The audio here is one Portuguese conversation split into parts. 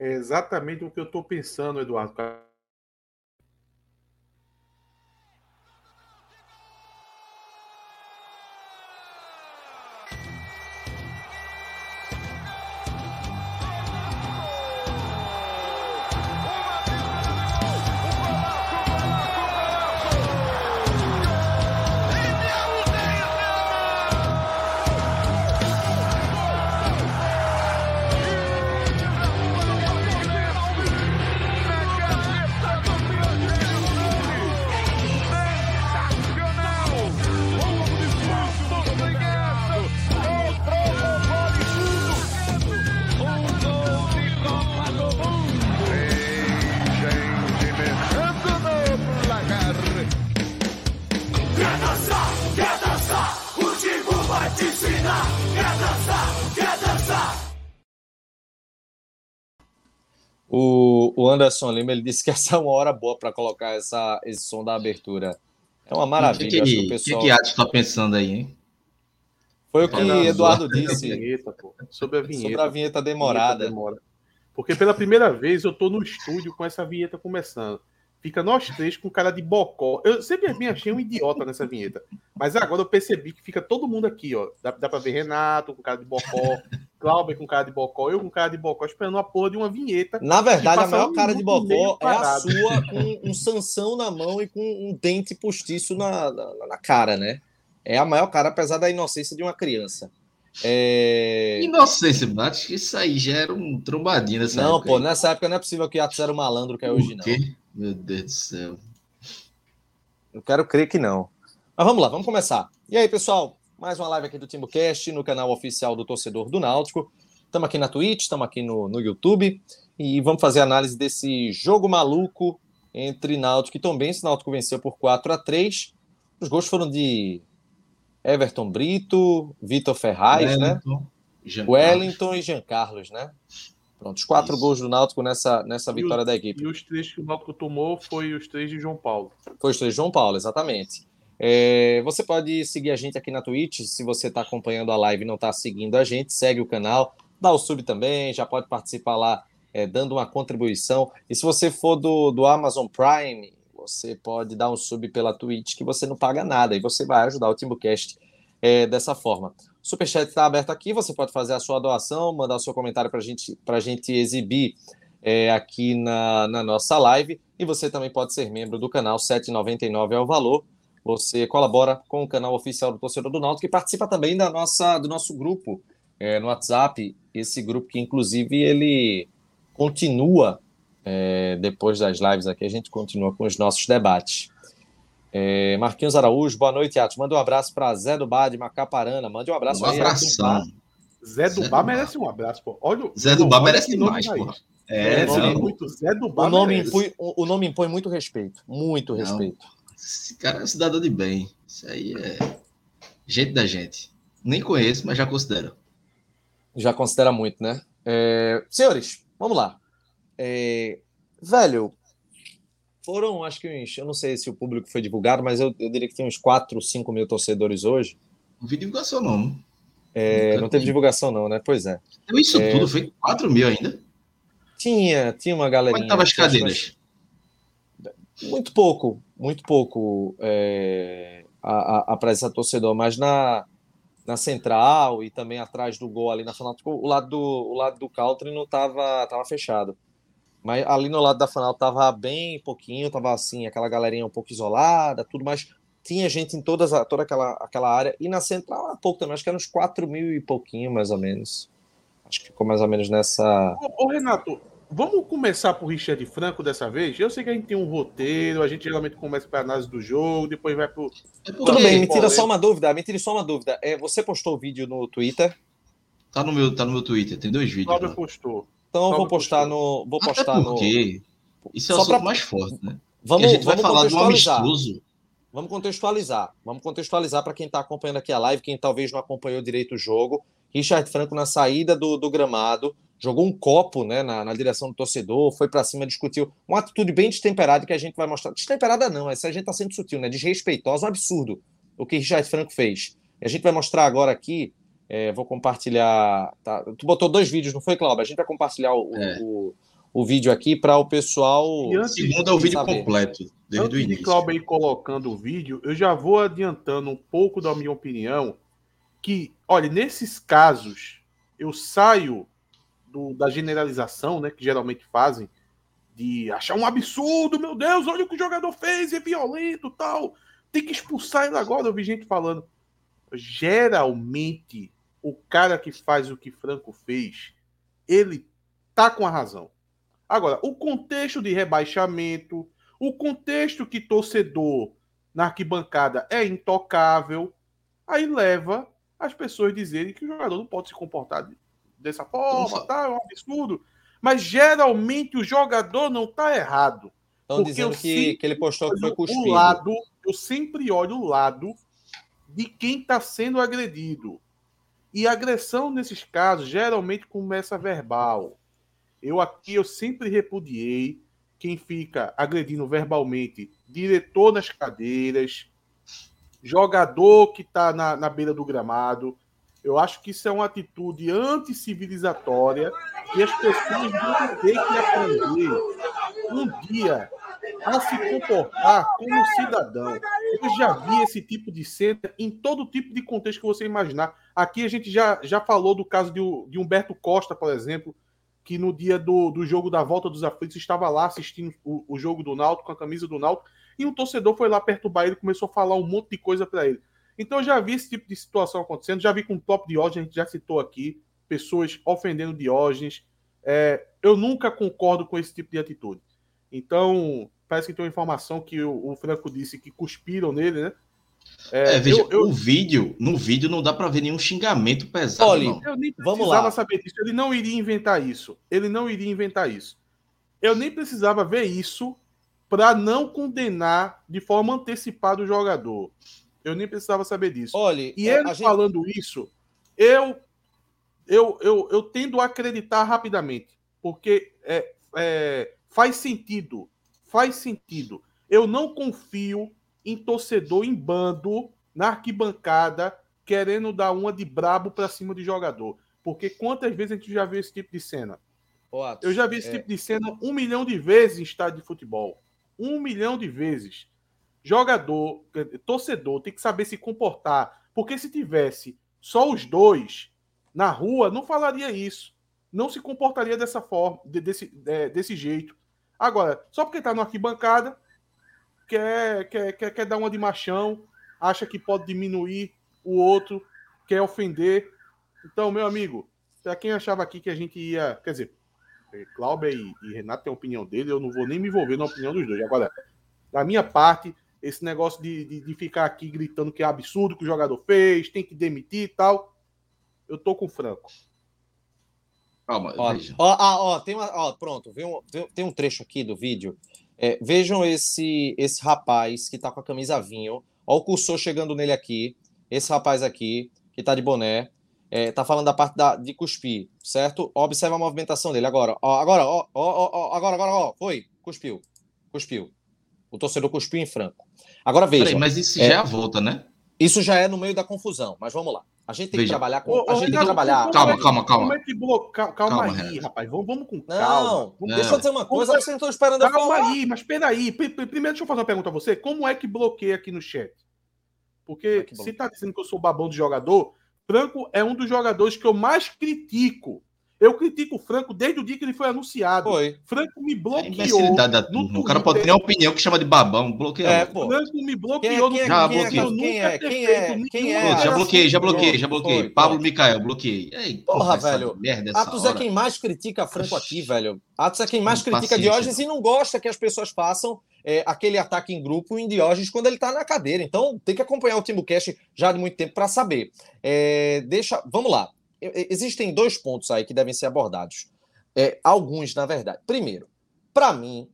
É exatamente o que eu estou pensando, Eduardo. Anderson Lima ele disse que essa é uma hora boa para colocar essa, esse som da abertura. É uma maravilha. O que, que, que, pessoal... que, que está pensando aí, hein? Foi o que Eduardo disse. Sobre a vinheta, pô. Sobre a vinheta. Sobre a vinheta demorada. Vinheta demora. Porque pela primeira vez eu tô no estúdio com essa vinheta começando. Fica nós três com cara de bocó. Eu sempre me achei um idiota nessa vinheta. Mas agora eu percebi que fica todo mundo aqui, ó. Dá, dá pra ver Renato com cara de bocó, Cláudio com cara de bocó, eu com cara de bocó, esperando a porra de uma vinheta. Na verdade, a maior cara de bocó é a sua com um sanção na mão e com um dente postiço na, na, na cara, né? É a maior cara, apesar da inocência de uma criança. É... Inocência, acho que isso aí já era um trombadinho nessa não, época. Não, pô, nessa época não é possível que Atos era o malandro que é hoje, não. Meu Deus do céu. Eu quero crer que não. Mas vamos lá, vamos começar. E aí, pessoal? Mais uma live aqui do TimbuCast no canal oficial do Torcedor do Náutico. Estamos aqui na Twitch, estamos aqui no, no YouTube e vamos fazer análise desse jogo maluco entre Náutico e Tom Benz. Náutico venceu por 4 a 3 Os gols foram de Everton Brito, Vitor Ferraz, né? Wellington, né? Jean Wellington e Jean Carlos, né? Pronto, os quatro Isso. gols do Náutico nessa, nessa vitória da equipe. E os três que o Náutico tomou foi os três de João Paulo. Foi os três de João Paulo, exatamente. É, você pode seguir a gente aqui na Twitch, se você está acompanhando a live e não está seguindo a gente, segue o canal, dá o sub também, já pode participar lá é, dando uma contribuição. E se você for do, do Amazon Prime, você pode dar um sub pela Twitch que você não paga nada e você vai ajudar o Timbucast é, dessa forma. O Superchat está aberto aqui, você pode fazer a sua doação, mandar o seu comentário para gente, a gente exibir é, aqui na, na nossa live. E você também pode ser membro do canal, R$ 7,99 é o valor. Você colabora com o canal oficial do Torcedor do Náutico e participa também da nossa, do nosso grupo é, no WhatsApp. Esse grupo que, inclusive, ele continua é, depois das lives aqui, a gente continua com os nossos debates. É, Marquinhos Araújo, boa noite, Atos. Manda um abraço para Zé do Bar de Macaparana. Mande um abraço um aí. Abração. Zé do Bar merece um abraço, pô. Olha, Zé do Bar merece demais, pô. É, é muito. Zé do Bar o nome, impõe, o, nome impõe muito respeito. Muito não, respeito. Esse cara é um cidadão de bem. Isso aí é gente da gente. Nem conheço, mas já considero. Já considera muito, né? É... Senhores, vamos lá. É... Velho, foram, acho que uns, eu não sei se o público foi divulgado, mas eu, eu diria que tem uns 4, 5 mil torcedores hoje. Não vi divulgação, não. É, não teve divulgação, não, né? Pois é. Então, isso é... tudo foi 4 mil ainda? Tinha, tinha uma galerinha. Como é estavam as cadeiras? Muito pouco, muito pouco é, a, a, presença torcedor, mas na, na central e também atrás do gol ali na final, o lado do, o lado do Caltrin não estava tava fechado. Mas ali no lado da final tava bem pouquinho, tava assim, aquela galerinha um pouco isolada, tudo, mas tinha gente em todas, toda aquela, aquela área. E na central, há pouco também, acho que eram uns 4 mil e pouquinho, mais ou menos. Acho que ficou mais ou menos nessa. Ô, ô Renato, vamos começar por Richard Franco dessa vez? Eu sei que a gente tem um roteiro, a gente geralmente começa para análise do jogo, depois vai pro. É Tudo bem, me tira só uma dúvida, me tira só uma dúvida. É, você postou o vídeo no Twitter? Tá no meu, tá no meu Twitter, tem dois vídeos. Cláudio postou. Então eu vou postar no. Vou postar Até porque no. Isso é o pra... mais forte, né? Vamos, a gente vai falar do amistoso. Vamos contextualizar. Vamos contextualizar para quem está acompanhando aqui a live, quem talvez não acompanhou direito o jogo. Richard Franco, na saída do, do gramado, jogou um copo né, na, na direção do torcedor, foi para cima, discutiu. Uma atitude bem destemperada que a gente vai mostrar. Destemperada não, essa a gente está sendo sutil, né? Desrespeitosa, um absurdo o que Richard Franco fez. E a gente vai mostrar agora aqui é, vou compartilhar. Tá? Tu botou dois vídeos, não foi, Cláudio? A gente vai compartilhar o, é. o, o vídeo aqui para o pessoal. Segundo é o vídeo saber. completo, desde antes o início. de Cláudio aí colocando o vídeo, eu já vou adiantando um pouco da minha opinião. Que, olha, nesses casos, eu saio do, da generalização, né, que geralmente fazem, de achar um absurdo, meu Deus, olha o que o jogador fez, é violento tal. Tem que expulsar ele agora. Eu vi gente falando. Geralmente, o cara que faz o que Franco fez, ele tá com a razão. Agora, o contexto de rebaixamento, o contexto que torcedor na arquibancada é intocável, aí leva as pessoas dizerem que o jogador não pode se comportar dessa forma, tá? É um absurdo. Mas geralmente o jogador não tá errado. Estão dizendo que, que ele postou que foi cuspido. O lado, eu sempre olho o lado de quem está sendo agredido. E agressão nesses casos geralmente começa verbal. Eu aqui eu sempre repudiei quem fica agredindo verbalmente diretor nas cadeiras, jogador que está na, na beira do gramado. Eu acho que isso é uma atitude anticivilizatória e as pessoas vão ter que aprender um dia a se comportar como cidadão. Eu já vi esse tipo de cena em todo tipo de contexto que você imaginar. Aqui a gente já, já falou do caso de, de Humberto Costa, por exemplo, que no dia do, do jogo da volta dos aflitos estava lá assistindo o, o jogo do Náutico com a camisa do Náutico e um torcedor foi lá perturbar ele e começou a falar um monte de coisa para ele. Então eu já vi esse tipo de situação acontecendo, já vi com o top Diógenes, a gente já citou aqui, pessoas ofendendo Diógenes. É, eu nunca concordo com esse tipo de atitude. Então, parece que tem uma informação que o, o Franco disse que cuspiram nele, né? É, é, veja, eu, eu... o vídeo, no vídeo não dá para ver nenhum xingamento pesado. Olha, não. eu nem Vamos lá. saber disso. Ele não iria inventar isso. Ele não iria inventar isso. Eu nem precisava ver isso para não condenar de forma antecipada o jogador. Eu nem precisava saber disso. Olha, e ele gente... falando isso, eu, eu, eu, eu tendo a acreditar rapidamente, porque é, é, faz sentido. Faz sentido. Eu não confio em torcedor em bando na arquibancada querendo dar uma de brabo para cima de jogador. Porque quantas vezes a gente já viu esse tipo de cena? eu já vi esse é... tipo de cena um milhão de vezes em estádio de futebol. Um milhão de vezes jogador, torcedor, tem que saber se comportar. Porque se tivesse só os dois na rua, não falaria isso. Não se comportaria dessa forma, desse, é, desse jeito. Agora, só porque tá no arquibancada, quer, quer, quer, quer dar uma de machão, acha que pode diminuir o outro, quer ofender. Então, meu amigo, para quem achava aqui que a gente ia. Quer dizer, Cláudio e, e Renato têm a opinião dele, eu não vou nem me envolver na opinião dos dois. Agora, da minha parte, esse negócio de, de, de, ficar aqui gritando que é absurdo que o jogador fez, tem que demitir e tal. Eu tô com o Franco. Calma, ó, ó, ah, ó, tem uma, ó, pronto, tem um, tem um trecho aqui do vídeo. É, vejam esse esse rapaz que tá com a camisa vinho. Ó, o cursor chegando nele aqui. Esse rapaz aqui, que tá de boné. É, tá falando da parte da, de cuspir, certo? Observa a movimentação dele agora. Ó, agora, ó, ó, ó, agora, agora, ó, foi, cuspiu, cuspiu. O torcedor cuspiu em Franco. Agora veja. Peraí, mas isso é, já é a volta, né? Isso já é no meio da confusão, mas vamos lá. A gente tem veja. que trabalhar com. a gente tem que trabalhar. Calma, calma, calma. Como é que bloca... Calma, calma aí, rapaz. Vamos, vamos com calma. Não, deixa eu dizer uma coisa, vocês não estão esperando calma eu falar. Calma aí, mas peraí. Primeiro, deixa eu fazer uma pergunta a você. Como é que bloqueia aqui no chat? Porque é se tá dizendo que eu sou babão de jogador, Franco é um dos jogadores que eu mais critico eu critico o Franco desde o dia que ele foi anunciado. Foi. Franco me bloqueou. Da no o cara pode ter uma opinião que chama de babão. Bloqueia. É, pô. Franco me bloqueou quem é, quem é, já bloqueei. Quem é? Quem é? Quem é? Já bloqueei, já bloqueei, já bloqueei. Pablo Micael, bloqueei. Ei, porra, porra velho. Merda Atos é quem mais critica Franco aqui, velho. Atos é quem mais critica Diógenes e não gosta que as pessoas façam é, aquele ataque em grupo em Diógenes quando ele está na cadeira. Então tem que acompanhar o Timbucast já de muito tempo para saber. É, deixa, vamos lá existem dois pontos aí que devem ser abordados. É, alguns, na verdade. Primeiro, para mim,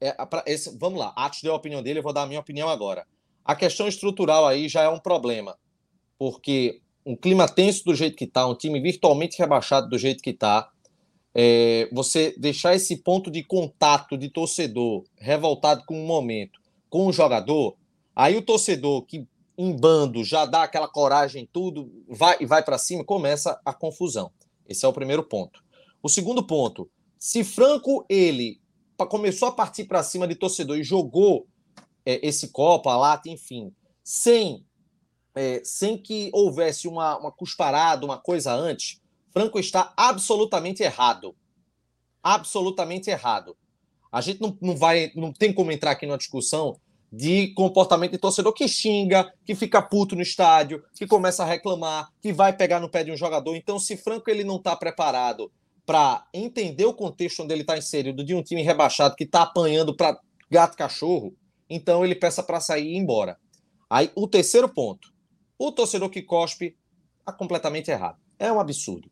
é, pra esse, vamos lá, Atos deu a opinião dele, eu vou dar a minha opinião agora. A questão estrutural aí já é um problema, porque um clima tenso do jeito que está, um time virtualmente rebaixado do jeito que está, é, você deixar esse ponto de contato de torcedor revoltado com o momento com o jogador, aí o torcedor que em bando, já dá aquela coragem, tudo, vai e vai para cima, começa a confusão. Esse é o primeiro ponto. O segundo ponto, Se Franco, ele começou a partir para cima de torcedor e jogou é, esse copo, a lata, enfim, sem, é, sem que houvesse uma, uma cusparada, uma coisa antes, Franco está absolutamente errado. Absolutamente errado. A gente não, não vai, não tem como entrar aqui numa discussão de comportamento de torcedor que xinga, que fica puto no estádio, que começa a reclamar, que vai pegar no pé de um jogador. Então, se Franco ele não está preparado para entender o contexto onde ele está inserido de um time rebaixado que está apanhando para gato cachorro, então ele peça para sair e ir embora. Aí o terceiro ponto, o torcedor que cospe está completamente errado. É um absurdo.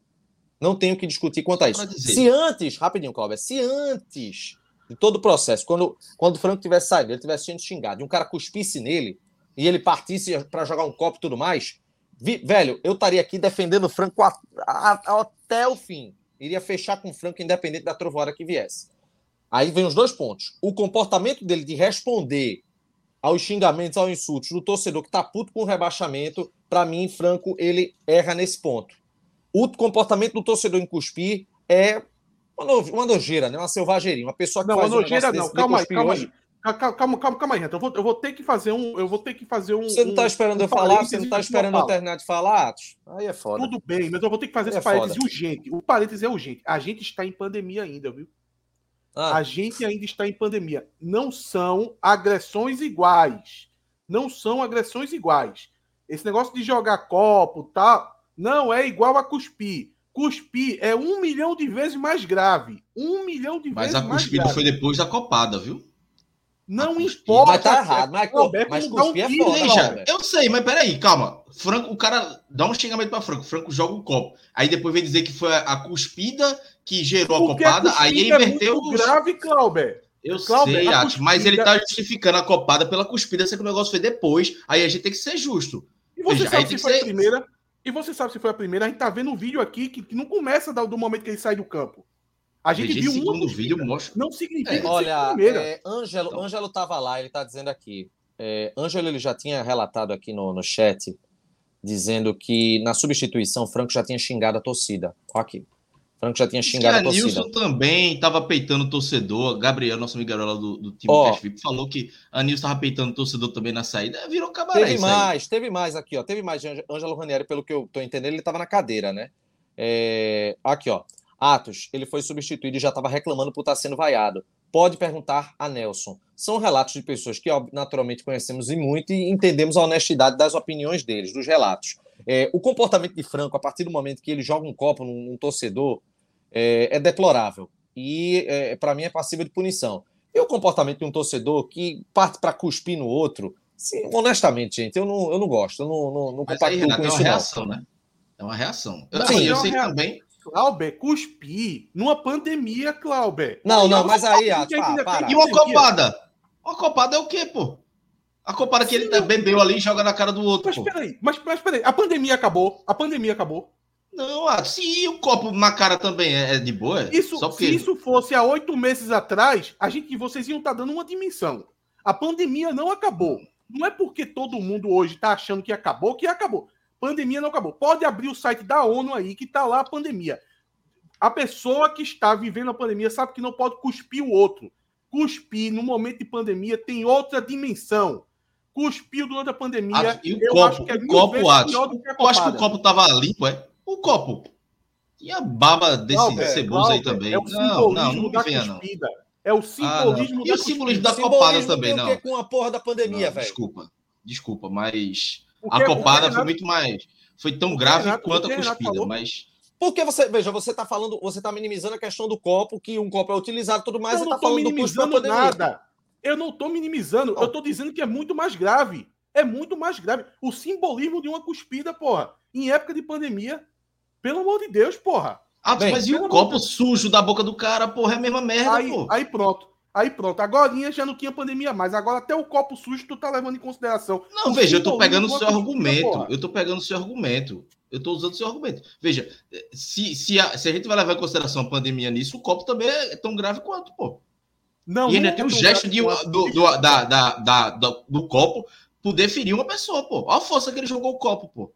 Não tenho que discutir quanto a isso. Se antes, rapidinho, Cláudio, se antes de todo o processo, quando, quando o Franco tivesse saído, ele tivesse sendo xingado, e um cara cuspisse nele, e ele partisse para jogar um copo e tudo mais, vi, velho, eu estaria aqui defendendo o Franco a, a, a, até o fim. Iria fechar com o Franco, independente da trovoada que viesse. Aí vem os dois pontos. O comportamento dele de responder aos xingamentos, aos insultos do torcedor que tá puto com o rebaixamento, para mim, Franco, ele erra nesse ponto. O comportamento do torcedor em cuspir é uma nojeira, né? Uma selvageria. Uma pessoa que não, faz uma nojeira um não. Calma aí, calma aí. Calma, calma, calma, calma aí, Renato. Eu vou, eu vou ter que fazer um. Eu vou ter que fazer um. Você não tá esperando um, eu falar? Você não tá esperando eu terminar de falar, Atos? Aí é foda. Tudo bem, mas eu vou ter que fazer esse é foda. urgente. O parênteses é urgente. A gente está em pandemia ainda, viu? Ah. A gente ainda está em pandemia. Não são agressões iguais. Não são agressões iguais. Esse negócio de jogar copo, tá? Não é igual a cuspir. Cuspir é um milhão de vezes mais grave. Um milhão de mas vezes mais grave. Mas a cuspida foi depois da copada, viu? Não importa. Mas tá errado. Mas, Roberto, mas cuspir um é foda, Veja, Eu sei, mas peraí, calma. Franco, o cara dá um xingamento pra Franco. Franco joga um copo. Aí depois vem dizer que foi a cuspida que gerou Porque a copada. A aí inverteu. É muito grave, Clauber. Eu Clauber, sei, cuspida... mas ele tá justificando a copada pela cuspida, sendo que o negócio foi depois. Aí a gente tem que ser justo. E você Veja, sabe se foi ser... a primeira? E você sabe se foi a primeira? A gente tá vendo um vídeo aqui que, que não começa do, do, momento que ele sai do campo. A gente viu um vídeo mostra. Não significa é, olha, é, Ângelo, então. Ângelo tava lá, ele tá dizendo aqui. É, Ângelo ele já tinha relatado aqui no, no chat, dizendo que na substituição Franco já tinha xingado a torcida. Ó Franco já tinha xingado a torcida. Nilson também estava peitando o torcedor. Gabriel, nosso amigo Garola do, do time oh, VIP, falou que a Nilson estava peitando o torcedor também na saída. Virou cabaré. Teve mais, aí. teve mais aqui, ó. Teve mais de Ângelo Ranieri, pelo que eu estou entendendo, ele estava na cadeira, né? É... Aqui, ó. Atos, ele foi substituído e já estava reclamando por estar tá sendo vaiado. Pode perguntar a Nelson. São relatos de pessoas que naturalmente conhecemos e muito e entendemos a honestidade das opiniões deles, dos relatos. É, o comportamento de Franco, a partir do momento que ele joga um copo num, num torcedor, é, é deplorável. E, é, para mim, é passível de punição. E o comportamento de um torcedor que parte para cuspir no outro, sim, honestamente, gente, eu não, eu não gosto. Eu não, não, não compacto aí, Renato, com é isso. É uma reação, não. né? É uma reação. Eu, sim, eu sei também. Clauber, cuspir numa pandemia, Clauber. Não, não, mas aí, ah, E uma copada? Uma copada é o quê, pô? A copada que ele bebeu ali e joga na cara do outro. Mas pô. peraí, mas, mas peraí, a pandemia acabou. A pandemia acabou. Não, se o copo na cara também é, é de boa. Isso, só porque... Se isso fosse há oito meses atrás, a gente, vocês iam estar tá dando uma dimensão. A pandemia não acabou. Não é porque todo mundo hoje está achando que acabou que acabou. Pandemia não acabou. Pode abrir o site da ONU aí que está lá a pandemia. A pessoa que está vivendo a pandemia sabe que não pode cuspir o outro. Cuspir no momento de pandemia tem outra dimensão. Cuspiu durante a pandemia. Ah, e o eu copo, acho que é o copo, acho. Eu acho que o copo estava limpo, é? O copo. Tinha baba desse não, ceboso aí também. É o não, não, não da venha, cuspida. É o simbolismo ah, E o simbolismo da copada também, não. com a porra da pandemia, velho. Desculpa. Desculpa, mas a copada foi muito mais. Foi tão grave Renato, quanto a cuspida, mas. Porque você, veja, você está falando, você está minimizando a questão do copo, que um copo é utilizado tudo mais, eu você está falando minimizando do nada. Eu não estou minimizando, eu estou dizendo que é muito mais grave. É muito mais grave. O simbolismo de uma cuspida, porra, em época de pandemia, pelo amor de Deus, porra. Ah, Bem, mas e o copo sujo da boca do cara, porra, é a mesma merda, aí, pô. Aí pronto. Aí pronto, agora já não tinha pandemia mais. Agora até o copo sujo tu tá levando em consideração. Não, veja, eu tô pegando o seu argumento. Eu tô pegando o seu argumento. Eu tô usando o seu argumento. Veja, se, se, a, se a gente vai levar em consideração a pandemia nisso, o copo também é tão grave quanto, pô. Não, e ainda tem o gesto de, do, do, da, da, da, do copo poder ferir uma pessoa, pô. Olha a força que ele jogou o copo, pô.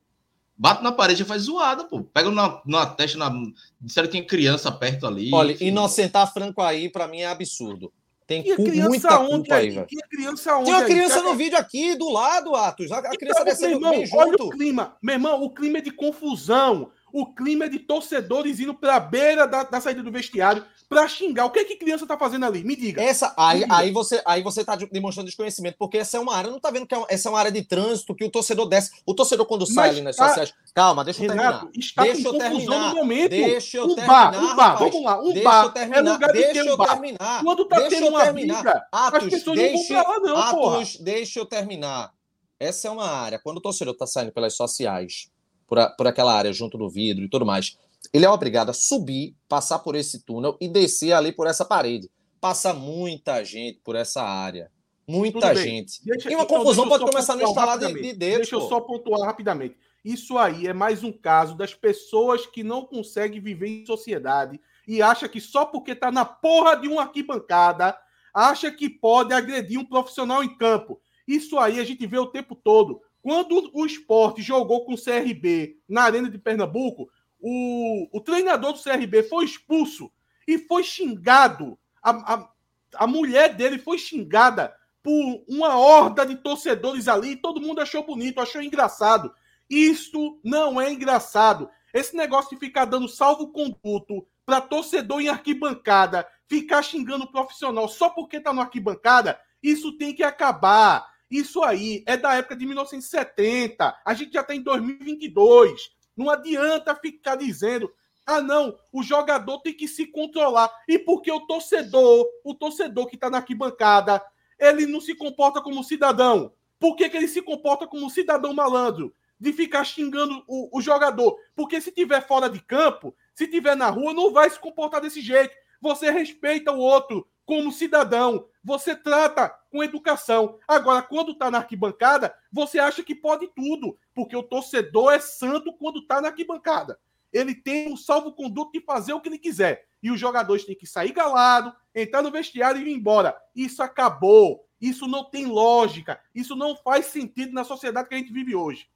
Bate na parede e faz zoada, pô. Pega na, na testa, na... disseram que tem criança perto ali. Olha, enfim. inocentar Franco aí, para mim, é absurdo. Tem cu, muita culpa aí, velho. criança onde? Tem uma criança aí, no vídeo aqui, do lado, Atos. A, a então, criança descendo irmão, bem junto. Olha o clima. Meu irmão, o clima é de confusão. O clima é de torcedores indo para a beira da, da saída do vestiário para xingar. O que é que criança tá fazendo ali? Me diga. Essa, aí, diga. aí você aí você tá demonstrando desconhecimento, porque essa é uma área, não tá vendo que é, essa é uma área de trânsito que o torcedor desce. O torcedor quando Mas sai ali nas tá... sociais. Calma, deixa eu terminar. Está deixa eu terminar. No momento. Deixa eu um terminar. Bar, um bar, vamos lá, um deixa bar. Eu terminar, é lugar de deixa eu bar. terminar. Quando tá deixa tendo uma terminar. briga, Atos, as pessoas deixa, não vão pra lá, não, Atos, deixa eu terminar. Essa é uma área, quando o torcedor tá saindo pelas sociais, por, a, por aquela área junto do vidro e tudo mais, ele é obrigado a subir, passar por esse túnel e descer ali por essa parede. Passa muita gente por essa área. Muita gente. Deixa, e uma então, confusão pode começar no instalar de, de dedo. Deixa pô. eu só pontuar rapidamente. Isso aí é mais um caso das pessoas que não conseguem viver em sociedade e acha que só porque tá na porra de uma arquibancada, acha que pode agredir um profissional em campo. Isso aí a gente vê o tempo todo. Quando o esporte jogou com o CRB na Arena de Pernambuco, o, o treinador do CRB foi expulso e foi xingado. A, a, a mulher dele foi xingada por uma horda de torcedores ali. todo mundo achou bonito, achou engraçado. Isto não é engraçado. Esse negócio de ficar dando salvo-conduto para torcedor em arquibancada, ficar xingando profissional só porque tá no arquibancada, isso tem que acabar. Isso aí é da época de 1970. A gente já tem tá 2022. Não adianta ficar dizendo, ah, não, o jogador tem que se controlar. E porque o torcedor, o torcedor que está na arquibancada, ele não se comporta como cidadão. Por que, que ele se comporta como cidadão malandro? De ficar xingando o, o jogador. Porque se tiver fora de campo, se tiver na rua, não vai se comportar desse jeito. Você respeita o outro como cidadão. Você trata com educação. Agora, quando está na arquibancada, você acha que pode tudo, porque o torcedor é santo quando está na arquibancada. Ele tem o salvo-conduto de fazer o que ele quiser. E os jogadores têm que sair galado, entrar no vestiário e ir embora. Isso acabou. Isso não tem lógica. Isso não faz sentido na sociedade que a gente vive hoje.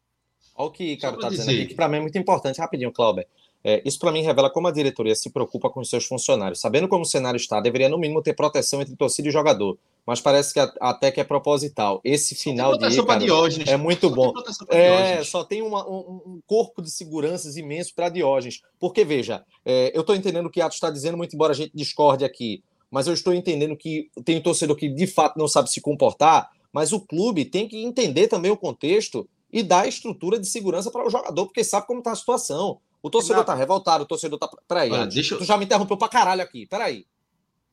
Olha o que o cara está dizendo aqui, que para mim é muito importante. Rapidinho, Clauber. É, isso para mim revela como a diretoria se preocupa com os seus funcionários. Sabendo como o cenário está, deveria no mínimo ter proteção entre torcida e jogador. Mas parece que até que é proposital. Esse final de cara, Diógenes. é muito bom. É, só tem uma, um, um, corpo de seguranças imenso para Diógenes. Porque, veja, é, eu estou entendendo o que Atos está dizendo, muito embora a gente discorde aqui. Mas eu estou entendendo que tem um torcedor que de fato não sabe se comportar, mas o clube tem que entender também o contexto e dar estrutura de segurança para o jogador, porque sabe como está a situação. O torcedor Renato. tá revoltado, o torcedor tá. Peraí, Olha, deixa eu... tu já me interrompeu pra caralho aqui. Peraí.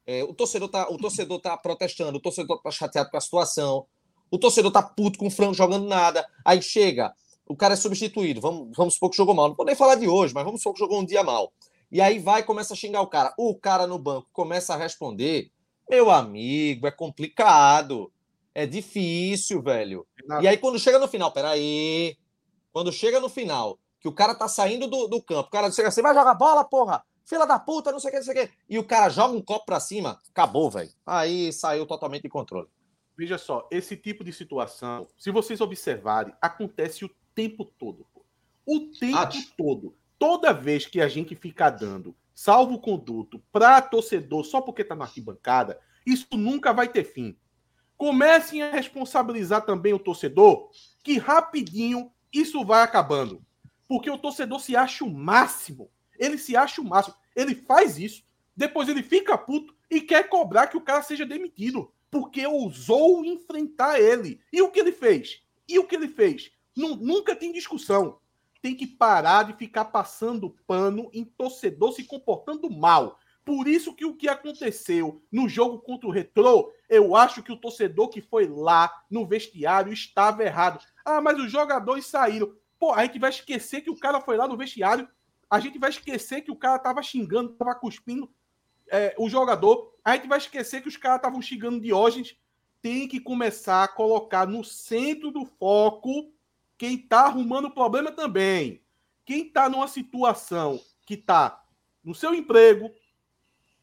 É, o, torcedor tá, o torcedor tá protestando, o torcedor tá chateado com a situação, o torcedor tá puto com o Franco jogando nada. Aí chega, o cara é substituído. Vamos, vamos supor que jogou mal. Não vou nem falar de hoje, mas vamos supor que jogou um dia mal. E aí vai e começa a xingar o cara. O cara no banco começa a responder. Meu amigo, é complicado. É difícil, velho. E aí, quando chega no final, peraí. Quando chega no final, que o cara tá saindo do, do campo, o cara chega assim, vai jogar bola, porra, fila da puta, não sei o que, não sei o que, e o cara joga um copo pra cima, acabou, velho. Aí saiu totalmente de controle. Veja só, esse tipo de situação, se vocês observarem, acontece o tempo todo. Pô. O tempo ah, todo. Toda vez que a gente fica dando salvo conduto para torcedor só porque tá na arquibancada, isso nunca vai ter fim. Comecem a responsabilizar também o torcedor, que rapidinho isso vai acabando. Porque o torcedor se acha o máximo. Ele se acha o máximo. Ele faz isso, depois ele fica puto e quer cobrar que o cara seja demitido. Porque ousou enfrentar ele. E o que ele fez? E o que ele fez? Nunca tem discussão. Tem que parar de ficar passando pano em torcedor se comportando mal. Por isso que o que aconteceu no jogo contra o Retrô, eu acho que o torcedor que foi lá no vestiário estava errado. Ah, mas os jogadores saíram. Pô, a gente vai esquecer que o cara foi lá no vestiário, a gente vai esquecer que o cara tava xingando, tava cuspindo é, o jogador, a gente vai esquecer que os caras estavam xingando Diógenes. Tem que começar a colocar no centro do foco quem tá arrumando o problema também. Quem tá numa situação que tá no seu emprego,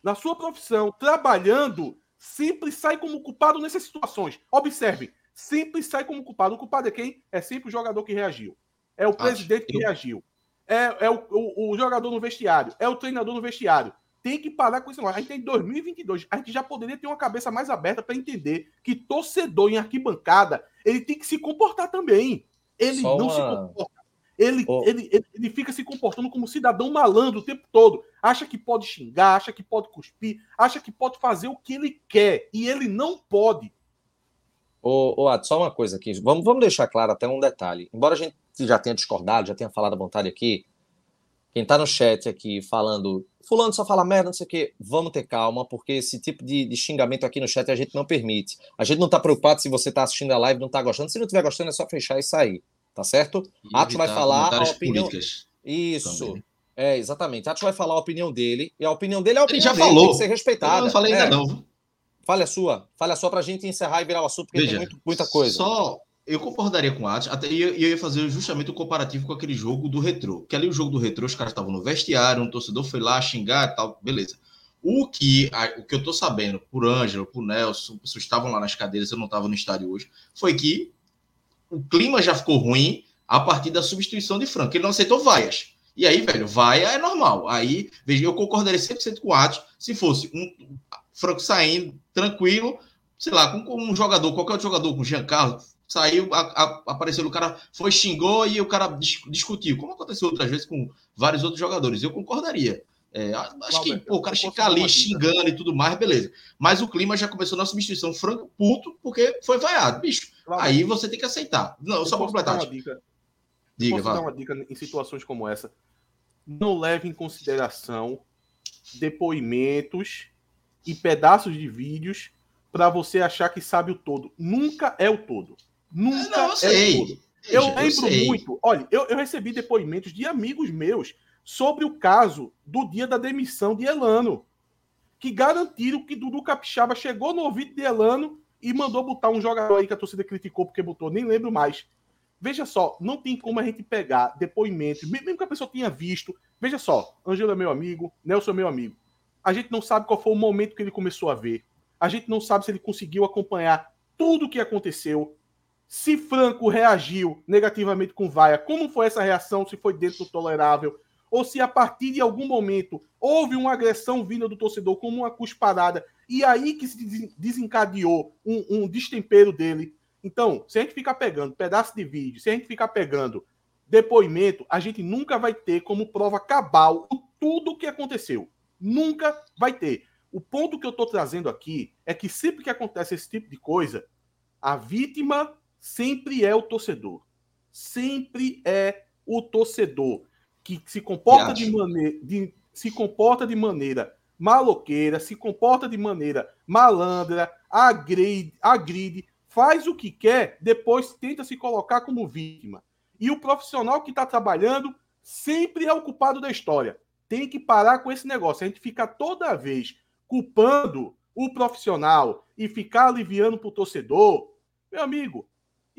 na sua profissão, trabalhando, sempre sai como culpado nessas situações. Observe, sempre sai como culpado. O culpado é quem? É sempre o jogador que reagiu. É o presidente que reagiu. É, é o, o, o, jogador no vestiário. É o treinador no vestiário. Tem que parar com isso. A gente tem 2022. A gente já poderia ter uma cabeça mais aberta para entender que torcedor em arquibancada ele tem que se comportar também. Ele Só não uma... se comporta. Ele, oh. ele, ele, ele, fica se comportando como cidadão malandro o tempo todo. Acha que pode xingar, acha que pode cuspir, acha que pode fazer o que ele quer. E ele não pode. Ô, ô Ad, só uma coisa aqui. Vamos, vamos deixar claro até um detalhe. Embora a gente já tenha discordado, já tenha falado à vontade aqui, quem tá no chat aqui falando, fulano só fala merda, não sei o quê, vamos ter calma, porque esse tipo de, de, xingamento aqui no chat a gente não permite. A gente não tá preocupado se você tá assistindo a live e não tá gostando. Se não estiver gostando, é só fechar e sair tá certo? E Atos vai falar a opinião. Políticas Isso. Também. É, exatamente. Atos vai falar a opinião dele, e a opinião dele é a opinião Ele já dele, falou. tem que ser respeitada. Eu não falei é. ainda não. Fale a sua. Fale a sua pra gente encerrar e virar o assunto, porque Veja, tem muito, muita coisa. Só eu concordaria com o Atos, até e eu, ia fazer justamente o comparativo com aquele jogo do retrô. Que ali o jogo do retrô, os caras estavam no vestiário, um torcedor foi lá xingar e tal, beleza. O que, o que eu tô sabendo por Ângelo, por Nelson, pessoas estavam lá nas cadeiras, eu não estava no estádio hoje, foi que o clima já ficou ruim a partir da substituição de Franco. Ele não aceitou vaias. E aí, velho, vaia é normal. Aí, veja, eu concordaria 100% com o Atos se fosse um Franco saindo tranquilo, sei lá, com, com um jogador, qualquer outro jogador, com o Giancarlo, saiu, a, a, apareceu, o cara foi, xingou e o cara dis, discutiu, como aconteceu outras vezes com vários outros jogadores. Eu concordaria. É, acho que pô, o cara ficar ali xingando e tudo mais, beleza. Mas o clima já começou na substituição franco puto, porque foi vaiado, bicho. Aí você tem que aceitar. Não, só para completar. Diga, Posso dar uma dica em situações como essa? Não leve em consideração depoimentos e pedaços de vídeos para você achar que sabe o todo. Nunca é o todo. Nunca não, é o todo. Eu, eu lembro sei. muito. Olha, eu, eu recebi depoimentos de amigos meus sobre o caso do dia da demissão de Elano, que garantiram que Dudu Capixaba chegou no ouvido de Elano e mandou botar um jogador aí que a torcida criticou porque botou, nem lembro mais, Veja só, não tem como a gente pegar depoimentos, mesmo que a pessoa tenha visto. Veja só, Angelo é meu amigo, Nelson é meu amigo. A gente não sabe qual foi o momento que ele começou a ver. A gente não sabe se ele conseguiu acompanhar tudo o que aconteceu. Se Franco reagiu negativamente com Vaia, como foi essa reação? Se foi dentro do tolerável? Ou se a partir de algum momento houve uma agressão vinda do torcedor como uma cusparada e aí que se desencadeou um, um destempero dele então, se a gente ficar pegando pedaço de vídeo, se a gente ficar pegando depoimento, a gente nunca vai ter como prova cabal tudo o que aconteceu. Nunca vai ter. O ponto que eu estou trazendo aqui é que sempre que acontece esse tipo de coisa, a vítima sempre é o torcedor. Sempre é o torcedor que se comporta de maneira, de, se comporta de maneira maloqueira, se comporta de maneira malandra, agride, agride faz o que quer, depois tenta se colocar como vítima. E o profissional que está trabalhando sempre é o culpado da história. Tem que parar com esse negócio. A gente fica toda vez culpando o profissional e ficar aliviando para o torcedor. Meu amigo,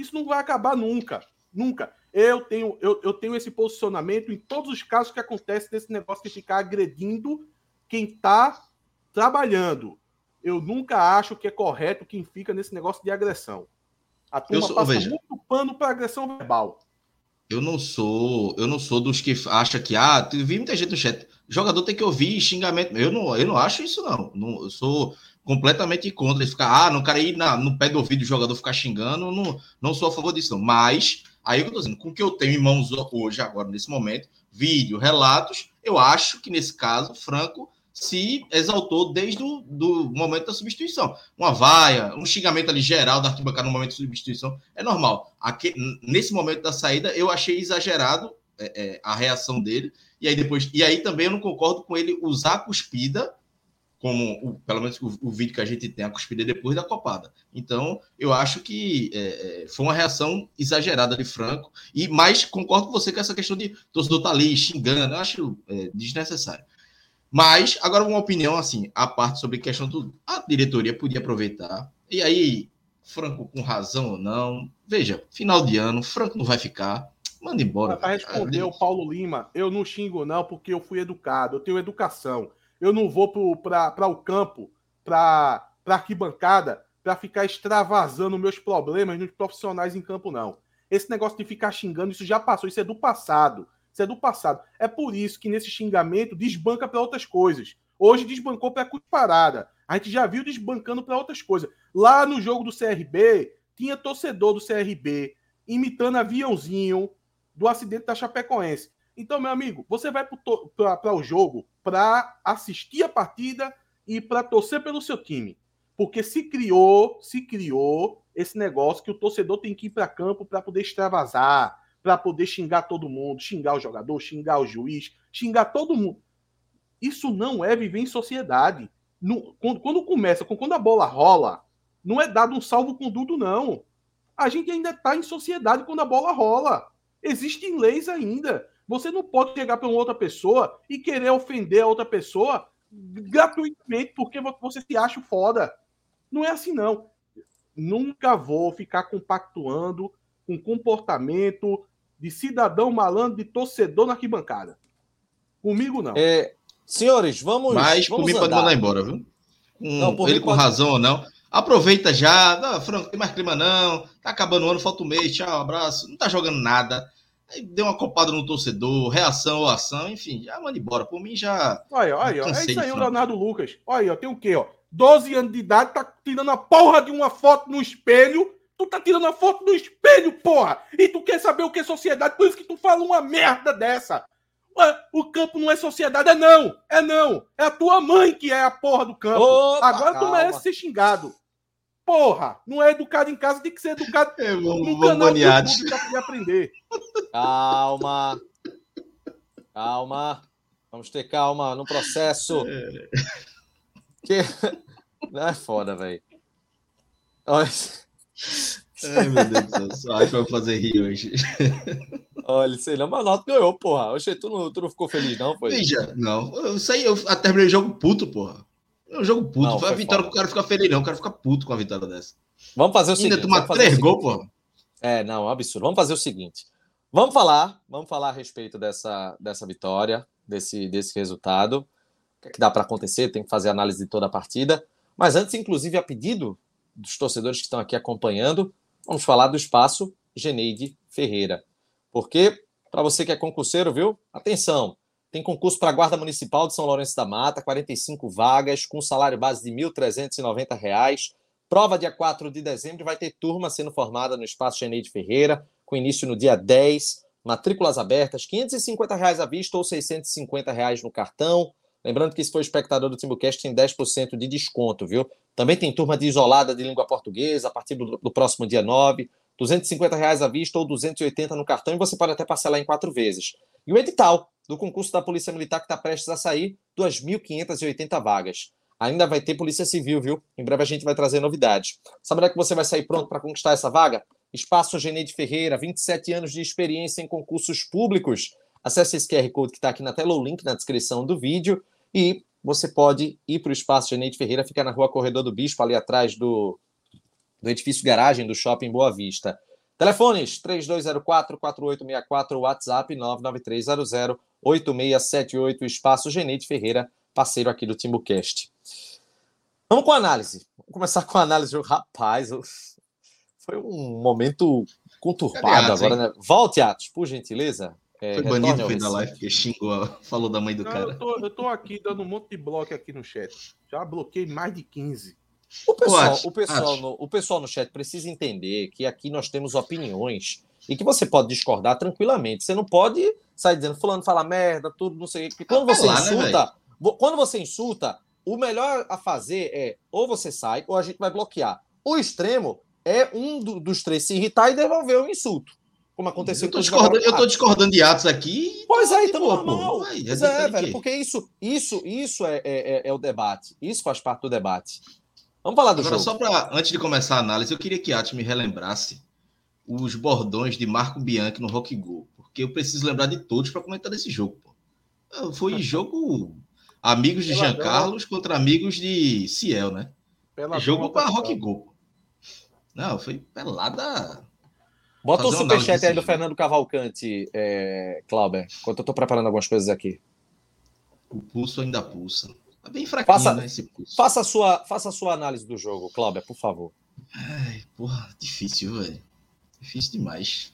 isso não vai acabar nunca. Nunca. Eu tenho, eu, eu tenho esse posicionamento em todos os casos que acontece desse negócio de ficar agredindo quem está trabalhando eu nunca acho que é correto quem fica nesse negócio de agressão. A turma sou, passa veja, muito pano para agressão verbal. Eu não sou, eu não sou dos que acha que ah, vi muita gente no chat, jogador tem que ouvir xingamento. Eu não, eu não acho isso não. não eu sou completamente contra ficar, ah, não quero ir na, no pé do ouvido do jogador ficar xingando, não, não sou a favor disso não. Mas aí eu tô dizendo, com o que eu tenho em mãos hoje agora nesse momento, vídeo, relatos, eu acho que nesse caso Franco se exaltou desde o do momento da substituição. Uma vaia, um xingamento ali geral da arquibancada no momento da substituição é normal. Aqui, nesse momento da saída, eu achei exagerado é, é, a reação dele. E aí depois, e aí também eu não concordo com ele usar a cuspida como o, pelo menos o, o, vídeo que a gente tem a cuspida depois da copada. Então, eu acho que é, é, foi uma reação exagerada de Franco. E mais concordo com você com essa questão de torcedor tá ali xingando, eu acho é, desnecessário. Mas, agora uma opinião, assim, a parte sobre a questão do... A diretoria podia aproveitar. E aí, Franco com razão ou não. Veja, final de ano, Franco não vai ficar. Manda embora. Para responder o Paulo Lima, eu não xingo não porque eu fui educado, eu tenho educação. Eu não vou para o campo, para arquibancada, para ficar extravasando meus problemas nos profissionais em campo, não. Esse negócio de ficar xingando, isso já passou, isso é do passado. Isso é do passado. É por isso que nesse xingamento desbanca para outras coisas. Hoje desbancou para a parada. A gente já viu desbancando para outras coisas. Lá no jogo do CRB, tinha torcedor do CRB imitando aviãozinho do acidente da Chapecoense. Então, meu amigo, você vai para o jogo para assistir a partida e para torcer pelo seu time. Porque se criou, se criou esse negócio que o torcedor tem que ir para campo para poder extravasar, para poder xingar todo mundo, xingar o jogador, xingar o juiz, xingar todo mundo. Isso não é viver em sociedade. No, quando, quando, começa, quando a bola rola, não é dado um salvo-conduto, não. A gente ainda está em sociedade quando a bola rola. Existem leis ainda. Você não pode chegar para uma outra pessoa e querer ofender a outra pessoa gratuitamente porque você se acha foda. Não é assim, não. Nunca vou ficar compactuando com comportamento de cidadão malandro, de torcedor na arquibancada. Comigo, não. É, senhores, vamos. Mas vamos comigo pode mandar embora, viu? Hum, não, ele com pode... razão ou não. Aproveita já. Não, Franco, tem mais clima não. Tá acabando o ano, falta um mês. Tchau, abraço. Não tá jogando nada. Aí deu uma copada no torcedor, reação ou ação, enfim, já manda embora. Por mim já. Olha, olha, é isso aí, o Leonardo Lucas. Olha, ó, tem o quê, ó? 12 anos de idade, tá tirando a porra de uma foto no espelho. Tu tá tirando a foto no espelho, porra! E tu quer saber o que é sociedade, por isso que tu fala uma merda dessa. O campo não é sociedade, é não, é não. É a tua mãe que é a porra do campo. Opa, Agora calma. tu merece ser xingado. Porra, não é educado em casa, tem que ser educado é, vamos, no canal do YouTube pra poder aprender. Calma. Calma. Vamos ter calma no processo. É. Que... Não é foda, velho. Olha. Ai, meu Deus do céu. Acho que vai fazer rir hoje. Olha, sei lá, mas nota ganhou, porra. Oxe, tu não, tu não ficou feliz, não? Foi? Veja, não. Eu saí, eu terminei o jogo puto, porra. É um jogo puto. Não, foi a vitória que o cara fica feliz, não. O cara fica puto com a vitória dessa. Vamos fazer o seguinte. Ainda tomar três gols, porra. É, não, é absurdo. Vamos fazer o seguinte. Vamos falar, vamos falar a respeito dessa, dessa vitória, desse, desse resultado. O que, é que dá para acontecer? Tem que fazer análise de toda a partida. Mas antes, inclusive, a pedido dos torcedores que estão aqui acompanhando, vamos falar do espaço Geneide Ferreira. Porque, para você que é concurseiro, viu? Atenção! Tem concurso para a Guarda Municipal de São Lourenço da Mata, 45 vagas, com salário base de R$ 1.390. Prova dia 4 de dezembro, vai ter turma sendo formada no Espaço Geneide Ferreira, com início no dia 10. Matrículas abertas, 550 reais à vista ou 650 reais no cartão. Lembrando que se for espectador do Timbucast, tem 10% de desconto, viu? Também tem turma de isolada de língua portuguesa a partir do, do próximo dia 9. 250 reais à vista ou 280 no cartão e você pode até parcelar em quatro vezes. E o edital do concurso da Polícia Militar que está prestes a sair, 2.580 vagas. Ainda vai ter Polícia Civil, viu? Em breve a gente vai trazer novidades. Sabe onde é que você vai sair pronto para conquistar essa vaga? Espaço Geneide Ferreira, 27 anos de experiência em concursos públicos. Acesse esse QR Code que está aqui na tela, o link na descrição do vídeo. E você pode ir para o Espaço Geneide Ferreira, fica na rua Corredor do Bispo, ali atrás do, do edifício garagem do Shopping Boa Vista. Telefones 3204-4864, WhatsApp 99300-8678, Espaço Genete Ferreira, parceiro aqui do Timbucast. Vamos com a análise. Vamos começar com a análise. Rapaz, foi um momento conturbado agora, né? Volte, Atos, por gentileza. É, foi banido no da live, porque xingou, falou da mãe do Não, cara. Eu tô, eu tô aqui dando um monte de bloco aqui no chat. Já bloqueei mais de 15. O pessoal, o, pessoal no, o pessoal no chat precisa entender que aqui nós temos opiniões e que você pode discordar tranquilamente. Você não pode sair dizendo, fulano fala merda, tudo, não sei o que. Quando você né, insulta, né, quando você insulta, o melhor a fazer é ou você sai ou a gente vai bloquear. O extremo é um do, dos três se irritar e devolver o insulto. Como aconteceu eu tô, discordando, eu tô discordando de atos aqui. Pois é, então normal. É, é, velho, porque isso, isso, isso é, é, é, é o debate. Isso faz parte do debate. Vamos falar do Agora, jogo. Só para antes de começar a análise, eu queria que Atos me relembrasse os bordões de Marco Bianchi no Rock Go, porque eu preciso lembrar de todos para comentar desse jogo. Pô. Foi jogo amigos de Jean Carlos contra amigos de Ciel, né? Pela jogo para Rock Go. Não, foi pelada. Bota o superchat aí do Fernando Cavalcante, é, Clauber, enquanto eu estou preparando algumas coisas aqui. O pulso ainda pulsa. Tá bem fraquinho, faça, né, esse pulso. Faça a, sua, faça a sua análise do jogo, Cláudia, por favor. Ai, porra, difícil, velho. Difícil demais.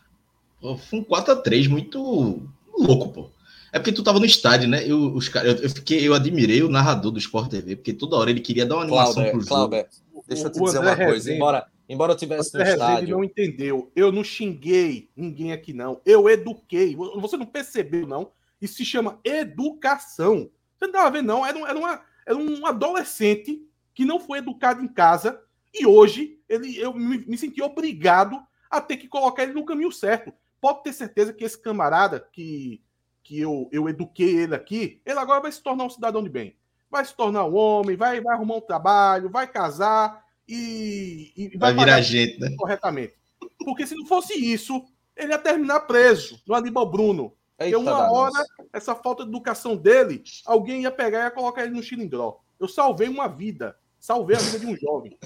Foi um 4x3 muito louco, pô. É porque tu tava no estádio, né? Eu, os, eu, eu, fiquei, eu admirei o narrador do Sport TV, porque toda hora ele queria dar uma animação Cláudio, pro jogo. Cláudio, deixa eu te dizer uma Rezende, coisa. Embora, embora eu tivesse no estádio... não entendeu. Eu não xinguei ninguém aqui, não. Eu eduquei. Você não percebeu, não? Isso se chama educação. Você não estava vendo, não. Era, um, era, uma, era um adolescente que não foi educado em casa e hoje ele, eu me, me senti obrigado a ter que colocar ele no caminho certo. Pode ter certeza que esse camarada que, que eu, eu eduquei ele aqui, ele agora vai se tornar um cidadão de bem. Vai se tornar um homem, vai, vai arrumar um trabalho, vai casar e, e vai, vai virar gente, né? Corretamente. Porque se não fosse isso, ele ia terminar preso no Aníbal Bruno. Porque uma hora, essa falta de educação dele, alguém ia pegar e ia colocar ele no xilindró. Eu salvei uma vida. Salvei a vida de um jovem.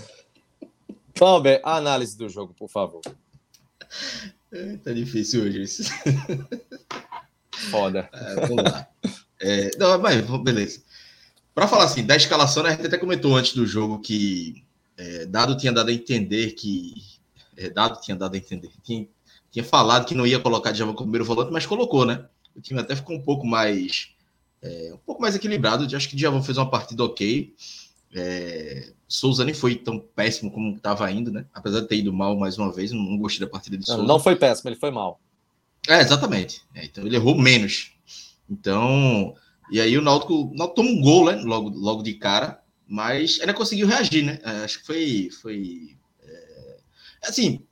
Cláudio, a análise do jogo, por favor. É, tá difícil hoje isso. Foda. É, vamos lá. É, não, mas beleza. Para falar assim, da escalação, né, a gente até comentou antes do jogo que é, Dado tinha dado a entender que. É, Dado tinha dado a entender. Tinha, tinha falado que não ia colocar Djavan como primeiro volante, mas colocou, né? O time até ficou um pouco mais. É, um pouco mais equilibrado. Eu acho que Djavan fez uma partida ok. É, Souza nem foi tão péssimo como estava indo, né? Apesar de ter ido mal mais uma vez, não gostei da partida de Souza. Não, não foi péssimo, ele foi mal. É, exatamente. É, então ele errou menos. Então, e aí o Náutico, o Náutico toma um gol, né? Logo, logo de cara, mas ainda conseguiu reagir, né? É, acho que foi. foi é... Assim,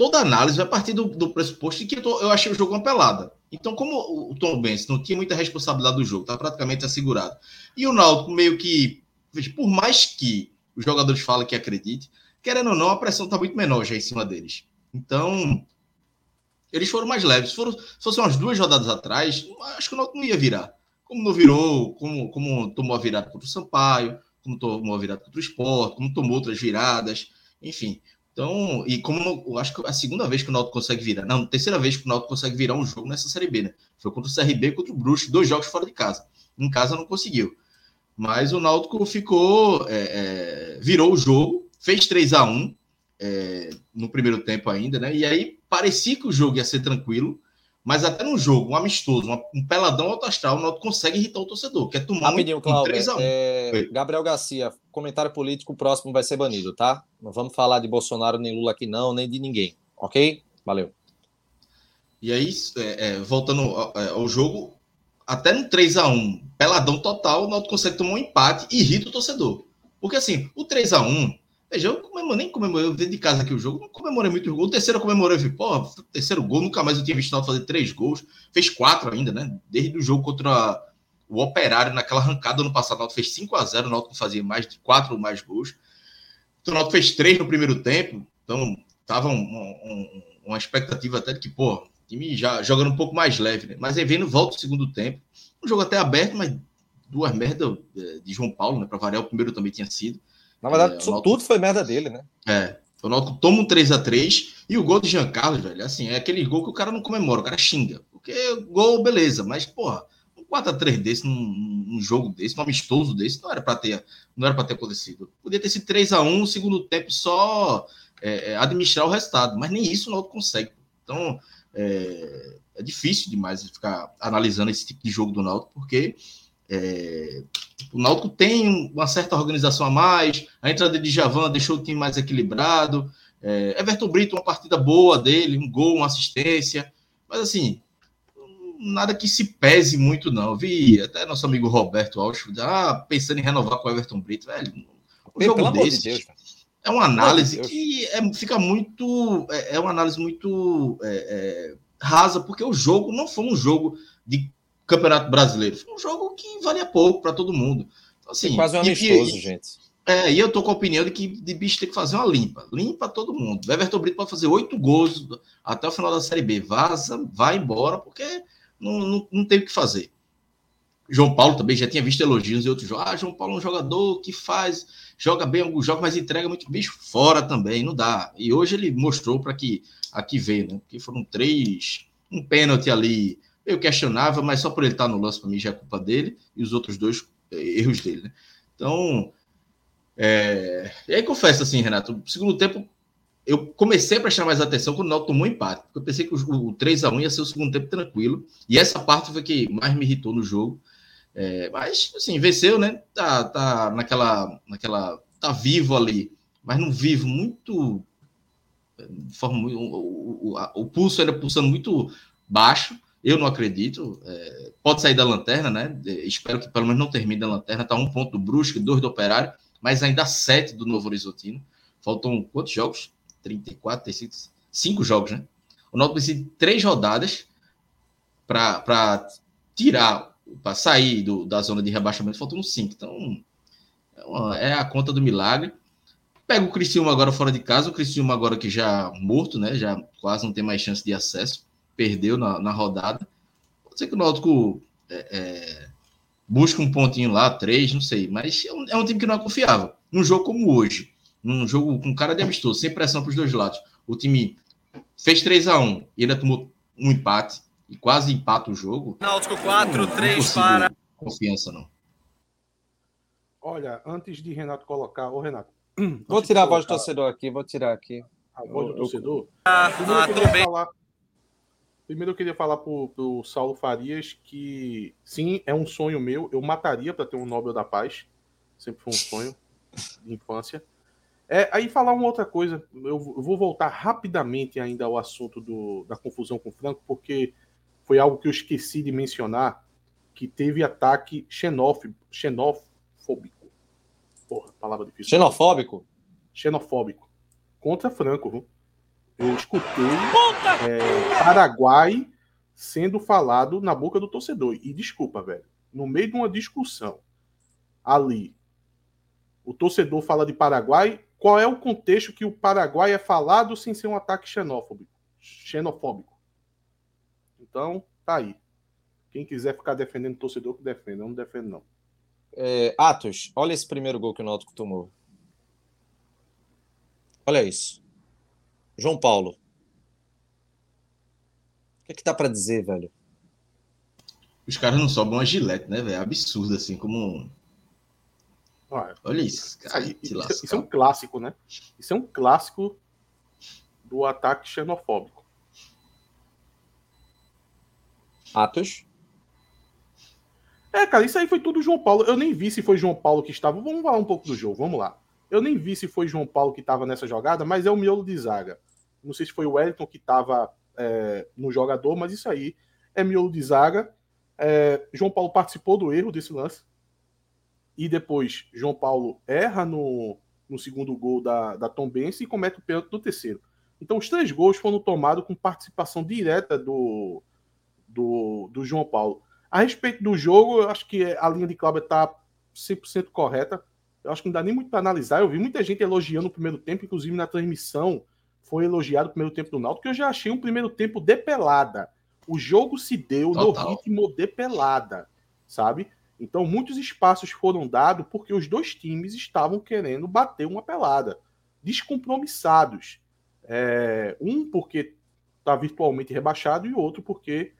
toda análise vai partir do, do pressuposto de que eu, tô, eu, achei o jogo uma pelada. Então, como o Tom Benz não tinha muita responsabilidade do jogo, tá praticamente assegurado. E o Náutico meio que por mais que os jogadores falem que acredite, querendo ou não, a pressão está muito menor já em cima deles. Então, eles foram mais leves. Foram, se fossem umas duas rodadas atrás, acho que o Náutico não ia virar. Como não virou, como, como tomou a virada contra o Sampaio, como tomou a virada contra o Sport, como tomou outras viradas, enfim. Então, e como eu acho que a segunda vez que o Náutico consegue virar, não, terceira vez que o Náutico consegue virar um jogo nessa Série B, né? Foi contra o CRB e contra o Bruxo, dois jogos fora de casa. Em casa não conseguiu. Mas o Náutico ficou, é, é, virou o jogo, fez 3 a 1 é, no primeiro tempo ainda, né? E aí parecia que o jogo ia ser tranquilo, mas até no jogo, um amistoso, um peladão alto astral, o Náutico consegue irritar o torcedor, quer tomar Rapidinho, um, Cláudio, 3 a 1 é, Gabriel Garcia, comentário político próximo vai ser banido, tá? Não vamos falar de Bolsonaro nem Lula aqui não, nem de ninguém, ok? Valeu. E aí, é, é, voltando ao, ao jogo, até no 3 a 1 peladão total, o Náutico consegue tomar um empate e irrita o torcedor. Porque assim, o 3 a 1 veja, eu comemorei, nem comemorei, eu dentro de casa aqui o jogo, não comemorei muito o gol. O terceiro eu comemorei, eu vi, pô, terceiro gol, nunca mais eu tinha visto o fazer três gols. Fez quatro ainda, né? Desde o jogo contra o Operário, naquela arrancada ano passado, o fez 5 a 0 o fazia mais de quatro ou mais gols. Então, o Náutico fez três no primeiro tempo, então tava um, um, uma expectativa até de que, pô, time já jogando um pouco mais leve, né? Mas aí vendo volta o segundo tempo. Um jogo até aberto, mas duas merdas é, de João Paulo, né? Para variar, o primeiro também tinha sido. Na verdade, é, Náutico... tudo foi merda dele, né? É. O Náutico toma um 3 a 3 e o gol de Jean Carlos, velho, assim, é aquele gol que o cara não comemora, o cara xinga. Porque gol, beleza, mas, porra, um 4 a 3 desse, num, num jogo desse, num amistoso desse, não era para ter, não era para ter acontecido. Podia ter sido 3 a 1 no segundo tempo só é, é, administrar o resultado, mas nem isso o Náutico consegue. Então, é, é, difícil demais ficar analisando esse tipo de jogo do Náutico, porque é, o Náutico tem uma certa organização a mais, a entrada de Javan deixou o time mais equilibrado, é, Everton Brito, uma partida boa dele, um gol, uma assistência, mas assim, nada que se pese muito, não. Eu vi até nosso amigo Roberto Alves ah, pensando em renovar com o Everton Brito, velho. Um jogo desse, de Deus, é uma análise que é, fica muito. É, é, uma análise muito é, é, rasa, porque o jogo não foi um jogo de Campeonato Brasileiro, foi um jogo que valia pouco para todo mundo. Então, assim, quase um amistoso, gente. É, e eu tô com a opinião de que de bicho tem que fazer uma limpa. Limpa todo mundo. O Everton Brito pode fazer oito gols até o final da Série B. Vaza, vai embora, porque não, não, não tem o que fazer. João Paulo também já tinha visto elogios em outros jogos. Ah, João Paulo é um jogador que faz joga bem alguns jogos, mas entrega muito bicho fora também, não dá. E hoje ele mostrou para que aqui veio, né? Porque foram três, um pênalti ali, eu questionava, mas só por ele estar no lance para mim já é culpa dele, e os outros dois é, erros dele, né? Então, é... e aí confesso assim, Renato, no segundo tempo eu comecei a prestar mais atenção quando o Náutico tomou empate. Porque eu pensei que o, o 3x1 ia ser o segundo tempo tranquilo. E essa parte foi que mais me irritou no jogo. É, mas, assim, venceu, né? Tá, tá naquela, naquela. Tá vivo ali, mas não vivo muito. Forma, o, o, o, pulso ainda pulsando muito baixo. Eu não acredito. É, pode sair da lanterna, né? Espero que pelo menos não termine da lanterna. Tá um ponto do Brusque, dois do Operário, mas ainda sete do Novo Horizontino. Faltam quantos jogos? 34, 35, cinco jogos, né? O Náutico precisa de três rodadas para tirar, para sair do, da zona de rebaixamento. Faltam cinco. Então, é, uma, é a conta do milagre. Pega o Criciúma agora fora de casa. O Criciúma agora que já morto, né? Já quase não tem mais chance de acesso. Perdeu na, na rodada. Pode ser que o Náutico é, é, busque um pontinho lá, três, não sei. Mas é um, é um time que não é confiável. Num jogo como hoje, num jogo com cara de amistoso, sem pressão para os dois lados. O time fez 3 a 1 e ainda tomou um empate e quase empata o jogo. Náutico 4, 3 para. Confiança, não. Olha, antes de Renato colocar. Ô, Renato. Vou tirar a voz do torcedor aqui, vou tirar aqui. A voz do torcedor? Ah, eu queria falar, primeiro eu queria falar pro, pro Saulo Farias que sim, é um sonho meu. Eu mataria para ter um Nobel da Paz. Sempre foi um sonho de infância. É, aí falar uma outra coisa, eu vou voltar rapidamente ainda ao assunto do, da confusão com o Franco, porque foi algo que eu esqueci de mencionar, que teve ataque xenófobo, xenofóbico. Porra, palavra difícil. Xenofóbico? Xenofóbico. Contra Franco. Viu? Eu escutei é, Paraguai sendo falado na boca do torcedor. E desculpa, velho. No meio de uma discussão ali, o torcedor fala de Paraguai, qual é o contexto que o Paraguai é falado sem ser um ataque xenófobo, xenofóbico. Então, tá aí. Quem quiser ficar defendendo o torcedor, que defenda. Eu não defendo, não. É, Atos, olha esse primeiro gol que o Náutico tomou. Olha isso. João Paulo. O que, é que dá para dizer, velho? Os caras não sobram a gilete, né, velho? É absurdo, assim, como Olha, Olha isso, cara. Isso, isso, isso, é um clássico, né? Isso é um clássico do ataque xenofóbico. Atos? É, cara, isso aí foi tudo João Paulo. Eu nem vi se foi João Paulo que estava. Vamos falar um pouco do jogo, vamos lá. Eu nem vi se foi João Paulo que estava nessa jogada, mas é o miolo de zaga. Não sei se foi o Wellington que estava é, no jogador, mas isso aí é miolo de zaga. É, João Paulo participou do erro desse lance e depois João Paulo erra no, no segundo gol da, da Tom Benz e comete o pênalti no terceiro. Então os três gols foram tomados com participação direta do, do, do João Paulo. A respeito do jogo, eu acho que a linha de Cláudio está 100% correta. Eu acho que não dá nem muito para analisar. Eu vi muita gente elogiando o primeiro tempo, inclusive na transmissão foi elogiado o primeiro tempo do Náutico, que eu já achei um primeiro tempo de pelada. O jogo se deu Total. no ritmo de pelada, sabe? Então, muitos espaços foram dados porque os dois times estavam querendo bater uma pelada, descompromissados. É, um porque está virtualmente rebaixado e o outro porque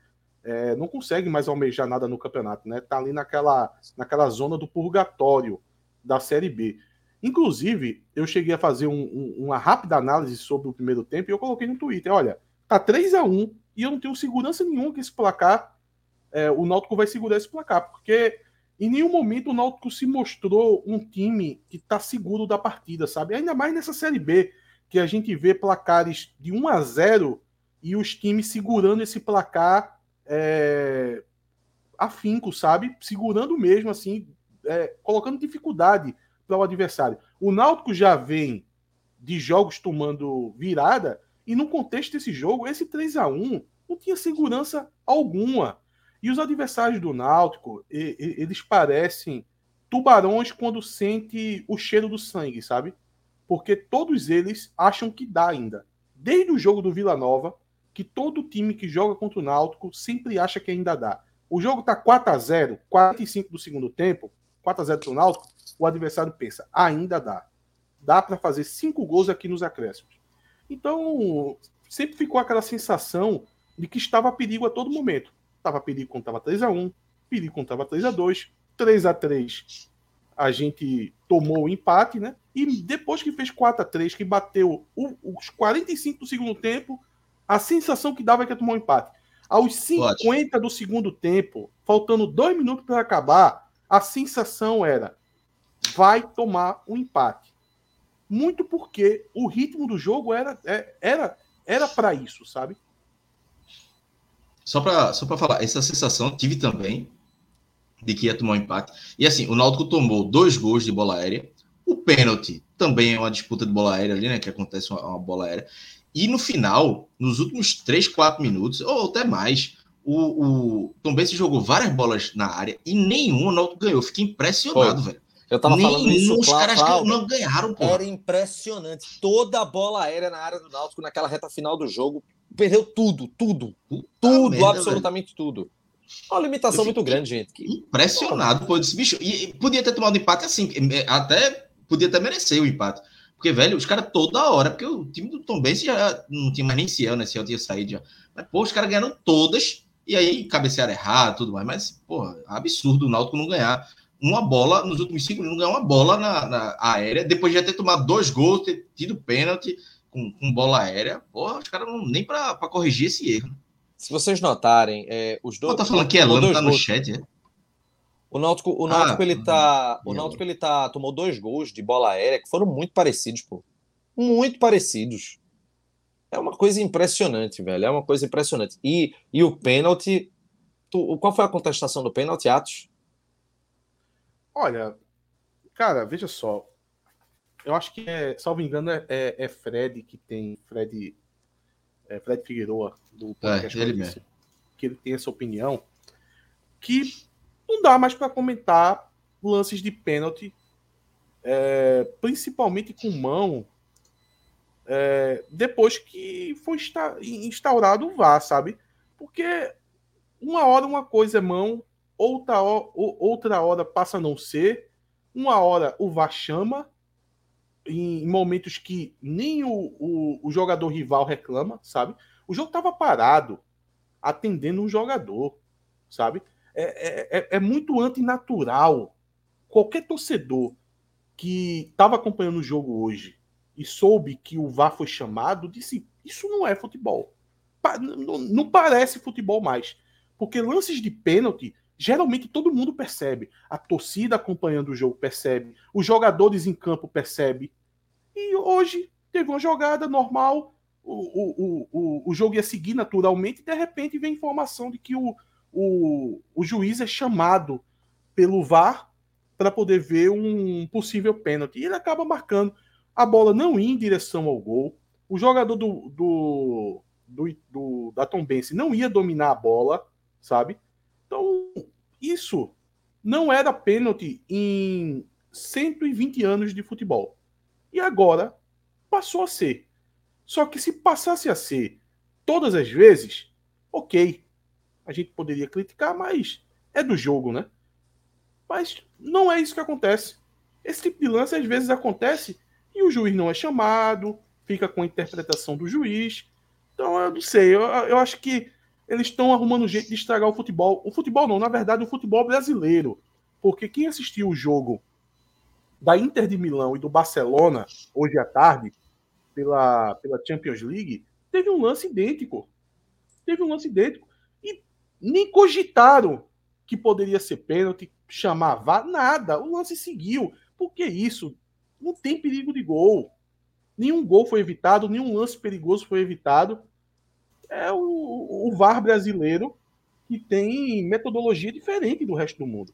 é, não consegue mais almejar nada no campeonato, né? Tá ali naquela, naquela zona do purgatório da Série B. Inclusive, eu cheguei a fazer um, um, uma rápida análise sobre o primeiro tempo e eu coloquei no Twitter: olha, tá 3 a 1 e eu não tenho segurança nenhuma que esse placar, é, o Náutico vai segurar esse placar, porque em nenhum momento o Náutico se mostrou um time que está seguro da partida, sabe? Ainda mais nessa Série B, que a gente vê placares de 1 a 0 e os times segurando esse placar é, afinco, sabe? Segurando mesmo, assim, é, colocando dificuldade para o adversário. O Náutico já vem de jogos tomando virada, e no contexto desse jogo, esse 3 a 1 não tinha segurança alguma. E os adversários do Náutico, eles parecem tubarões quando sente o cheiro do sangue, sabe? Porque todos eles acham que dá ainda. Desde o jogo do Vila Nova, que todo time que joga contra o Náutico sempre acha que ainda dá. O jogo tá 4 a 0, 45 do segundo tempo, 4 a 0 pro Náutico, o adversário pensa, ainda dá. Dá para fazer cinco gols aqui nos acréscimos. Então, sempre ficou aquela sensação de que estava perigo a todo momento. Tava perigo quando tava 3x1, perigo quando tava 3x2, 3x3. a gente tomou o empate, né? E depois que fez 4 a 3 que bateu os 45 do segundo tempo, a sensação que dava é que ia tomar um empate. Aos 50 Ótimo. do segundo tempo, faltando dois minutos para acabar, a sensação era vai tomar um empate. Muito porque o ritmo do jogo era é, era era para isso, sabe? Só para só falar, essa sensação tive também de que ia tomar um empate. E assim, o Náutico tomou dois gols de bola aérea. O pênalti também é uma disputa de bola aérea ali, né? Que acontece uma, uma bola aérea. E no final, nos últimos 3, 4 minutos, ou até mais, o, o Tom Benz jogou várias bolas na área e nenhum o Náutico ganhou. Fiquei impressionado, Foi. velho. Eu tava Nenhum, falando isso, os caras Cláudio, não ganharam, pô. Era impressionante. Toda a bola aérea na área do Náutico naquela reta final do jogo perdeu tudo, tudo. Puta tudo, merda, absolutamente velho. tudo. Uma limitação muito grande, gente. Impressionado, pô, desse bicho. E podia ter tomado empate assim, até podia até merecer o empate. Porque, velho, os caras toda hora, porque o time do Tom Benz já não tinha mais nem Ciel, né? Ciel tinha saído já. Mas, pô, os caras ganharam todas, e aí cabecearam errado tudo mais. Mas, pô, absurdo o Náutico não ganhar uma bola nos últimos cinco minutos, não ganhar uma bola na, na aérea, depois de já ter tomado dois gols, ter tido pênalti com, com bola aérea. Porra, os caras não nem para corrigir esse erro. Se vocês notarem, é, os dois. tá falando que é Lano tá no chat, é? O Náutico, o Náutico ah, ele tá, o Náutico ele tá tomou dois gols de bola aérea que foram muito parecidos, pô. Muito parecidos. É uma coisa impressionante, velho. É uma coisa impressionante. E, e o pênalti, tu, qual foi a contestação do pênalti, Atos? Olha, cara, veja só. Eu acho que é, salvo engano, é, é, é Fred que tem Fred é, Fred Figueroa, do podcast, é, ele mesmo. que ele tem essa opinião, que não dá mais para comentar lances de pênalti, é, principalmente com mão, é, depois que foi instaurado o VAR, sabe? Porque uma hora uma coisa é mão, outra hora, outra hora passa a não ser, uma hora o VAR chama, em momentos que nem o, o, o jogador rival reclama, sabe? O jogo estava parado, atendendo um jogador, sabe? É, é, é, é muito antinatural. Qualquer torcedor que estava acompanhando o jogo hoje e soube que o VAR foi chamado, disse: Isso não é futebol. Não, não parece futebol mais. Porque lances de pênalti geralmente todo mundo percebe. A torcida acompanhando o jogo percebe, os jogadores em campo percebem. E hoje teve uma jogada normal, o, o, o, o jogo ia seguir naturalmente, e de repente vem informação de que o, o, o juiz é chamado pelo VAR para poder ver um possível pênalti. E ele acaba marcando. A bola não ia em direção ao gol. O jogador do, do, do, do da Tombense não ia dominar a bola, sabe? Então, isso não era pênalti em 120 anos de futebol. E agora passou a ser. Só que se passasse a ser todas as vezes, ok. A gente poderia criticar, mas é do jogo, né? Mas não é isso que acontece. Esse tipo de lance às vezes acontece e o juiz não é chamado, fica com a interpretação do juiz. Então eu não sei, eu, eu acho que eles estão arrumando um jeito de estragar o futebol. O futebol não, na verdade, o futebol brasileiro. Porque quem assistiu o jogo da Inter de Milão e do Barcelona hoje à tarde, pela, pela Champions League, teve um lance idêntico. Teve um lance idêntico. E nem cogitaram que poderia ser pênalti, chamar vá, nada. O lance seguiu. Por que isso? Não tem perigo de gol. Nenhum gol foi evitado, nenhum lance perigoso foi evitado é o, o VAR brasileiro que tem metodologia diferente do resto do mundo.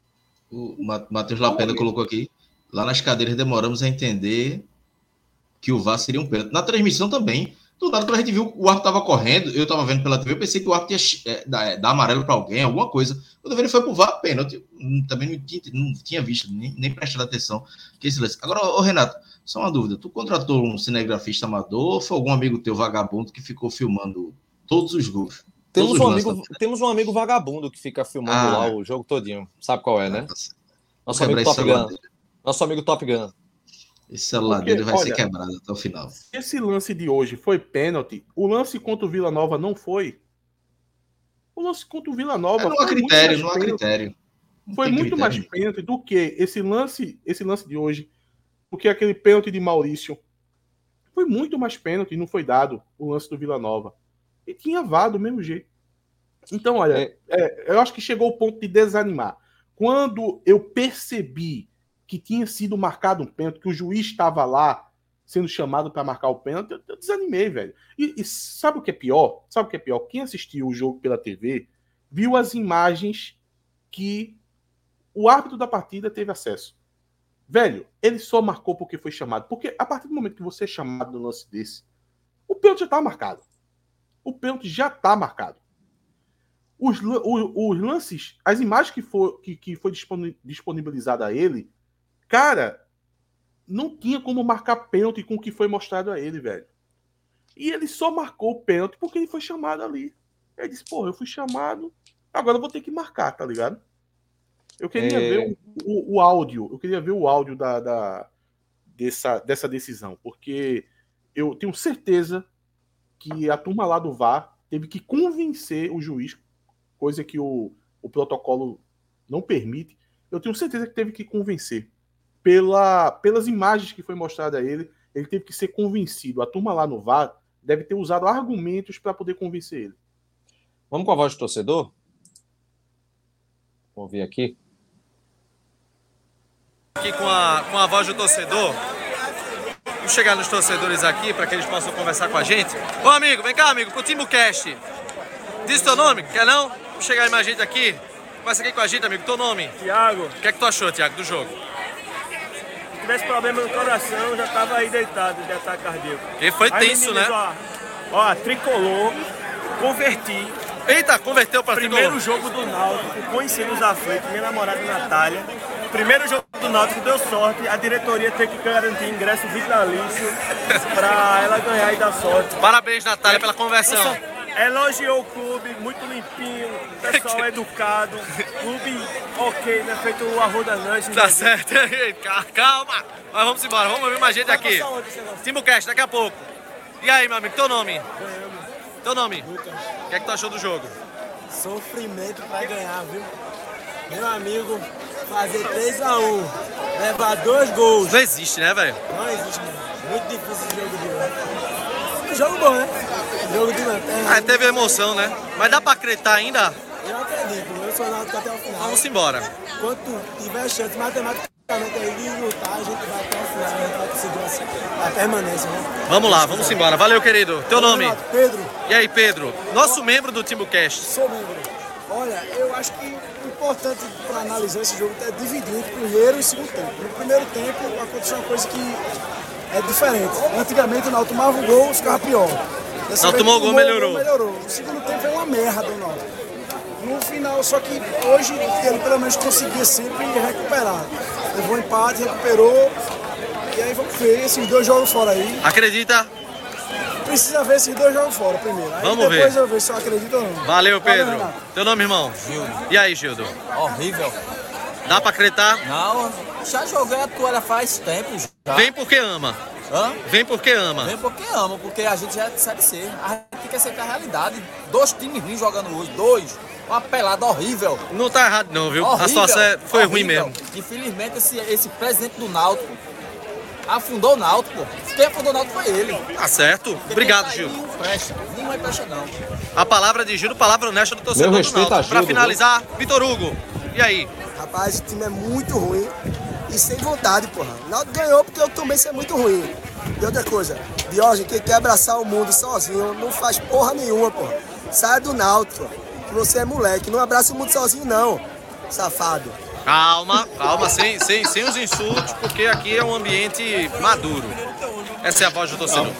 O Matheus Lapena colocou aqui. Lá nas cadeiras demoramos a entender que o VAR seria um pênalti. Na transmissão também. Do nada, quando a gente viu o árbitro estava correndo, eu estava vendo pela TV, eu pensei que o árbitro ia é, dar, é, dar, amarelo para alguém, alguma coisa. Quando ele foi pro VAR, pênalti. Também não tinha, não tinha visto, nem, nem prestado atenção. Que esse lance. Agora, ô, Renato, só uma dúvida. Tu contratou um cinegrafista amador ou foi algum amigo teu vagabundo que ficou filmando Todos os gols. Temos, Todos um, amigo, temos um amigo vagabundo que fica filmando ah, lá o jogo todinho. Sabe qual é, né? Nosso amigo Top Gun. Nosso amigo Top Gun. Esse celular Porque, dele vai olha, ser quebrado até o final. Esse lance de hoje foi pênalti. O lance contra o Vila Nova não foi. O lance contra o Vila Nova. É, não há critério, não há critério. Foi muito critério. mais pênalti do que esse lance, esse lance de hoje, porque aquele pênalti de Maurício foi muito mais pênalti e não foi dado o lance do Vila Nova. E tinha vado do mesmo jeito. Então, olha, é. É, eu acho que chegou o ponto de desanimar. Quando eu percebi que tinha sido marcado um pênalti, que o juiz estava lá sendo chamado para marcar o pênalti, eu, eu desanimei, velho. E, e, sabe o que é pior? Sabe o que é pior? Quem assistiu o jogo pela TV viu as imagens que o árbitro da partida teve acesso. Velho, ele só marcou porque foi chamado. Porque a partir do momento que você é chamado no lance desse, o pênalti já está marcado. O pênalti já está marcado. Os, os, os, lances, as imagens que foi, que, que foi disponibilizada a ele, cara, não tinha como marcar pênalti com o que foi mostrado a ele, velho. E ele só marcou o pênalti porque ele foi chamado ali. Ele disse, porra, eu fui chamado, agora eu vou ter que marcar, tá ligado? Eu queria é... ver o, o, o, áudio, eu queria ver o áudio da, da, dessa, dessa decisão, porque eu tenho certeza que a turma lá do VAR teve que convencer o juiz, coisa que o, o protocolo não permite. Eu tenho certeza que teve que convencer. Pela, pelas imagens que foi mostrada a ele, ele teve que ser convencido. A turma lá no VAR deve ter usado argumentos para poder convencer ele. Vamos com a voz do torcedor? Vamos ver aqui. Aqui com a, com a voz do torcedor. Vamos chegar nos torcedores aqui para que eles possam conversar com a gente. Ô amigo, vem cá, amigo, pro TimoCast. Diz teu nome, quer não? Vamos chegar aí mais gente aqui. Começa aqui com a gente, amigo. Teu nome? Tiago. O que é que tu achou, Tiago, do jogo? Se tivesse problema no coração, já tava aí deitado de ataque cardíaco. E foi aí, tenso, meninos, né? Ó, ó, tricolor, converti. Eita, converteu para Primeiro jogo do Náutico, conheci os aflitos, minha namorada Natália. Primeiro jogo do Náutico deu sorte, a diretoria tem que garantir ingresso vitalício para ela ganhar e dar sorte. Parabéns, Natália, pela conversão. Elogiou o clube, muito limpinho, pessoal educado, clube ok, né? Feito o Arruda Lanche. Tá certo, calma. Mas vamos embora, vamos ver mais gente aqui. Timo Cash, daqui a pouco. E aí, meu amigo, teu nome? Ganhamos. Teu nome? O que é que tu achou do jogo? Sofrimento pra ganhar, viu? Meu amigo, fazer 3x1, levar dois gols. Não existe, né, velho? Não existe, mano. Muito difícil esse jogo de hoje. Jogo bom, né? Jogo de lanterna. Ah, teve emoção, né? Mas dá pra acreditar ainda? Eu acredito, eu sou náutico até o final. Vamos embora. Quando tiver chance matematicamente aí de lutar, a gente vai até o final, a gente vai conseguir a permanência, né? Vamos lá, vamos embora. Valeu, querido. Teu nome? Pedro. E aí, Pedro? Nosso membro do Timbucast. Sou membro. Olha, eu acho que importante para analisar esse jogo é dividir entre primeiro e segundo tempo. No primeiro tempo aconteceu uma coisa que é diferente. Antigamente o Náutico tomava um gol, ficava pior. Não tomou o gol, melhorou. melhorou. No segundo tempo foi uma merda o Náutico. No final, só que hoje ele pelo menos conseguia sempre recuperar. Levou um empate, recuperou. E aí vamos ver esses dois jogos fora aí. Acredita? Precisa ver esses dois jogos fora primeiro. Aí Vamos depois ver. eu ver se eu acredito ou não. Valeu, Pedro. Valeu, Teu nome, irmão? Gildo. E aí, Gildo? Horrível. Dá pra acreditar? Não, já joguei a toalha faz tempo já. Vem porque ama. Hã? Vem porque ama. Vem porque ama, porque a gente já é de Série C. A gente tem que aceitar a realidade. Dois times ruins jogando hoje, dois. Uma pelada horrível. Não tá errado não, viu? Horrível, a situação é- foi horrível. ruim mesmo. Infelizmente, esse, esse presidente do Náutico afundou o Náutico, pô. Quem afundou o Náutico foi ele. Tá certo. Porque Obrigado, Gil. Não presta. Não é presta, não. A palavra de Gil, palavra honesta do torcedor Meu respeito do Náutico. Gil, pra finalizar, Vitor Hugo. E aí? Rapaz, o time é muito ruim e sem vontade, porra. O Náutico ganhou porque eu também sou muito ruim. E outra coisa, Diógenes, quem quer abraçar o mundo sozinho não faz porra nenhuma, porra. Sai do Náutico, que você é moleque. Não abraça o mundo sozinho, não, safado. Calma, calma, sem, sem, sem os insultos, porque aqui é um ambiente maduro. Essa é a voz do torcedor.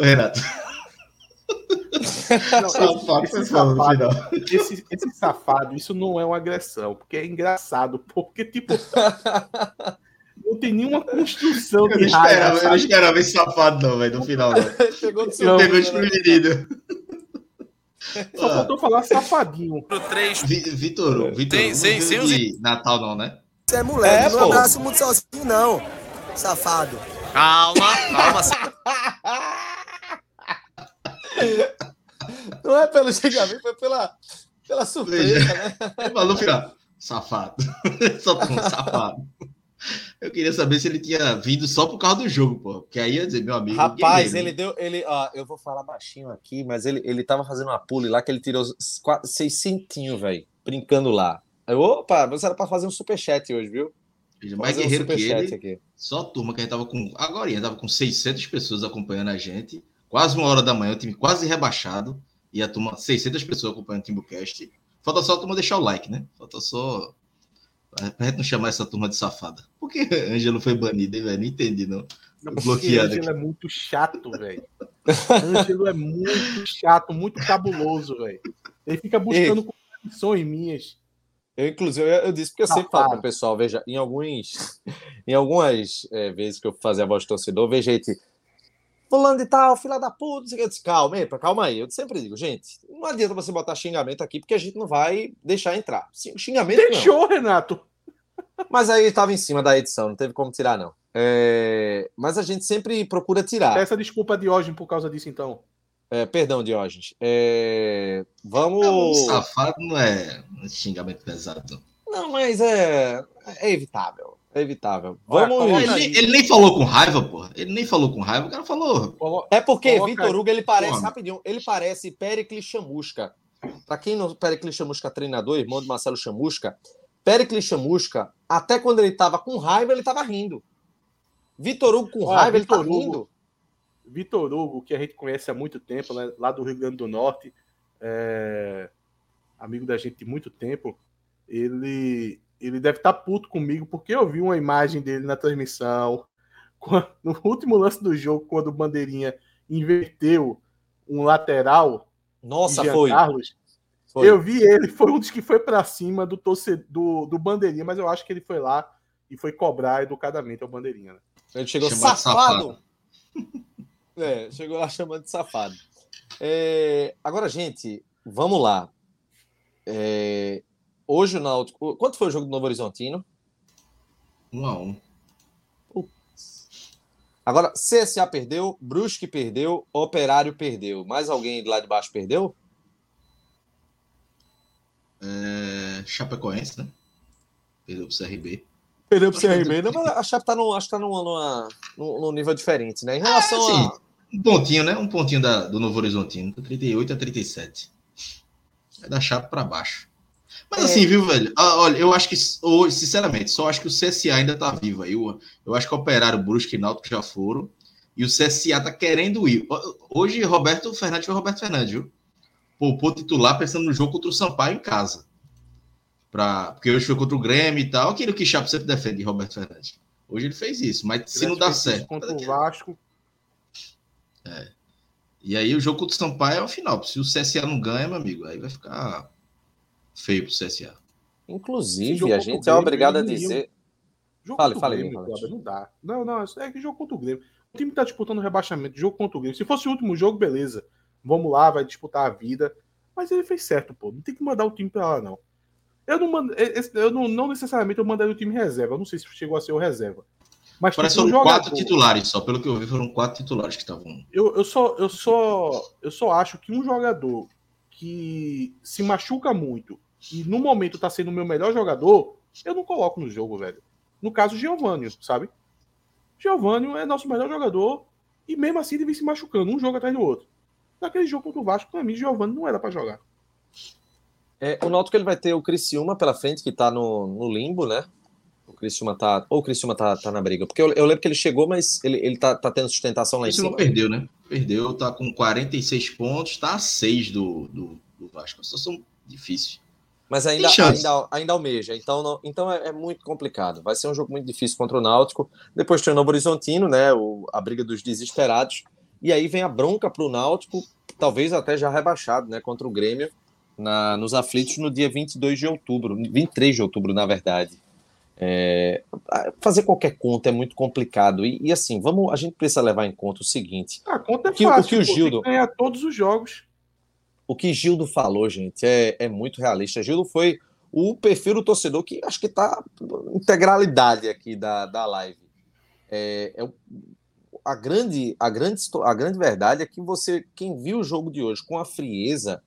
Renato. Não, safado, esse, esse, safado, esse, esse, safado, isso não é uma agressão, porque é engraçado, porque tipo. não tem nenhuma construção eu de não raiva. Esperava, eu não esperava esse safado, não, velho, no final. Não. Pegou, não, pegou desprevenido. Só ah. faltou falar safadinho. Três... Vitor, Vitor, sem, sem, sem os... Natal não, né? Você é moleque, é, não pô. abraça o mundo sozinho, não, safado. Calma, calma. não é pelo xingamento, foi pela, Pela surpresa, né? Ele falou, fica, safado. só um safado. Eu queria saber se ele tinha vindo só por causa do jogo, pô. Porque aí ia dizer, meu amigo. Rapaz, ele deu. Ele, ó, eu vou falar baixinho aqui, mas ele, ele tava fazendo uma pule lá que ele tirou seis centinhos, velho. Brincando lá. Eu, opa, você era pra fazer um superchat hoje, viu? Mais guerreiro um que ele, aqui. só a turma que a gente tava com. Agora, a gente tava com 600 pessoas acompanhando a gente. Quase uma hora da manhã, o time quase rebaixado. E a turma, 600 pessoas acompanhando o Timbucast. Falta só a turma deixar o like, né? Falta só Pra gente não chamar essa turma de safada. Por que Ângelo foi banido, hein, velho? Não entendi, não. não Bloqueado. Ângelo é muito chato, velho. Ângelo é muito chato, muito cabuloso, velho. Ele fica buscando contradições minhas. Eu, inclusive, eu, eu disse porque eu sempre falo para o pessoal, veja, em alguns, em algumas é, vezes que eu fazia a voz de torcedor, veja, gente, fulano de tal, fila da puta, eu disse, calma, epa, calma aí. Eu sempre digo, gente, não adianta você botar xingamento aqui, porque a gente não vai deixar entrar. Xingamento Deixou, não. Renato. Mas aí estava em cima da edição, não teve como tirar, não. É... Mas a gente sempre procura tirar. Essa desculpa de hoje por causa disso, então. É, perdão, Diógenes. É... Vamos. Não, safado não é xingamento pesado. Não, mas é, é evitável. É evitável. Vamos. Ele, ele, nem falou com raiva, porra. Ele nem falou com raiva, o cara falou. É porque Vitor Hugo, ele parece, porra. rapidinho, ele parece Pericles Chamusca. Pra quem não. Pericles Chamusca, treinador, irmão de Marcelo Chamusca. Pericles Chamusca, até quando ele tava com raiva, ele tava rindo. Vitor Hugo com raiva, ele tá Hugo, rindo. Vitor Hugo, que a gente conhece há muito tempo, né, lá do Rio Grande do Norte, é... amigo da gente de muito tempo, ele ele deve estar tá puto comigo porque eu vi uma imagem dele na transmissão. No último lance do jogo, quando o Bandeirinha inverteu um lateral. Nossa, foi. Carlos, foi. Eu vi ele, foi um dos que foi para cima do, torcedor, do, do Bandeirinha, mas eu acho que ele foi lá e foi cobrar educadamente ao Bandeirinha. Né? Ele chegou safado. safado. é, chegou lá chamando de safado. É, agora, gente, vamos lá. É, Hoje o Náutico. Quanto foi o jogo do Novo Horizontino? Um a um. Agora, CSA perdeu, Brusque perdeu, Operário perdeu. Mais alguém lá de baixo perdeu? É... Chapecoense, né? Perdeu pro CRB. Perdeu pro CRB, não, mas a Chape tá, no, acho que tá numa, numa, num, nível diferente, né? Em relação é, sim, a. Um pontinho, né? Um pontinho da, do Novo Horizontino, 38 a 37. É da Chape para baixo. Mas é. assim, viu, velho? Ah, olha, eu acho que, hoje, sinceramente, só acho que o CSA ainda tá vivo aí. Eu, eu acho que o Operário, Brusque e Náutico já foram. E o CSA tá querendo ir. Hoje, Roberto Fernandes foi Roberto Fernandes, viu? Poupou titular pensando no jogo contra o Sampaio em casa. Pra, porque hoje foi contra o Grêmio e tal. Aquilo que o Chapo sempre defende, Roberto Fernandes. Hoje ele fez isso, mas se não dá certo. Contra o Vasco. É. E aí o jogo contra o Sampaio é o final. Se o CSA não ganha, meu amigo, aí vai ficar feio pro CSA. Inclusive, a gente é obrigado a dizer. Jogo fale, fale, Grêmio, não dá. Não, não, é que jogo contra o Grêmio. O time tá disputando rebaixamento, jogo contra o Grêmio. Se fosse o último jogo, beleza. Vamos lá, vai disputar a vida. Mas ele fez certo, pô. Não tem que mandar o time pra lá, não. Eu não mando, eu não, não necessariamente eu mandaria o time reserva. Eu não sei se chegou a ser o reserva. Mas Parece que foram quatro titulares, só pelo que eu vi, foram quatro titulares que estavam. Eu, eu, só, eu, só, eu só acho que um jogador que se machuca muito e no momento tá sendo o meu melhor jogador, eu não coloco no jogo, velho. No caso, Giovanni, sabe? Giovanni é nosso melhor jogador e mesmo assim ele vem se machucando, um jogo atrás do outro. Naquele jogo contra o Vasco, pra mim, Giovanni não era para jogar. É, o noto que ele vai ter o Criciúma pela frente, que tá no, no limbo, né? O Criciúma tá. Ou o Criciúma tá, tá na briga. Porque eu, eu lembro que ele chegou, mas ele, ele tá, tá tendo sustentação lá em cima. perdeu, né? Perdeu, tá com 46 pontos, tá a 6 do, do, do Vasco. Situação difícil. Mas ainda, ainda, ainda almeja. Então, não, então é, é, muito complicado. Vai ser um jogo muito difícil contra o Náutico. Depois tem o Novo Horizontino, né? O, a briga dos desesperados. E aí vem a bronca para o Náutico, talvez até já rebaixado, né? Contra o Grêmio, na, nos aflitos no dia 22 de outubro, 23 de outubro, na verdade. É, fazer qualquer conta é muito complicado. E, e, assim, vamos, a gente precisa levar em conta o seguinte: a conta é que, fácil, o que o Gildo ganha todos os jogos o que Gildo falou, gente, é, é muito realista. Gildo foi o perfil do torcedor que acho que está integralidade aqui da, da live. É, é, a, grande, a, grande, a grande verdade é que você, quem viu o jogo de hoje com a frieza,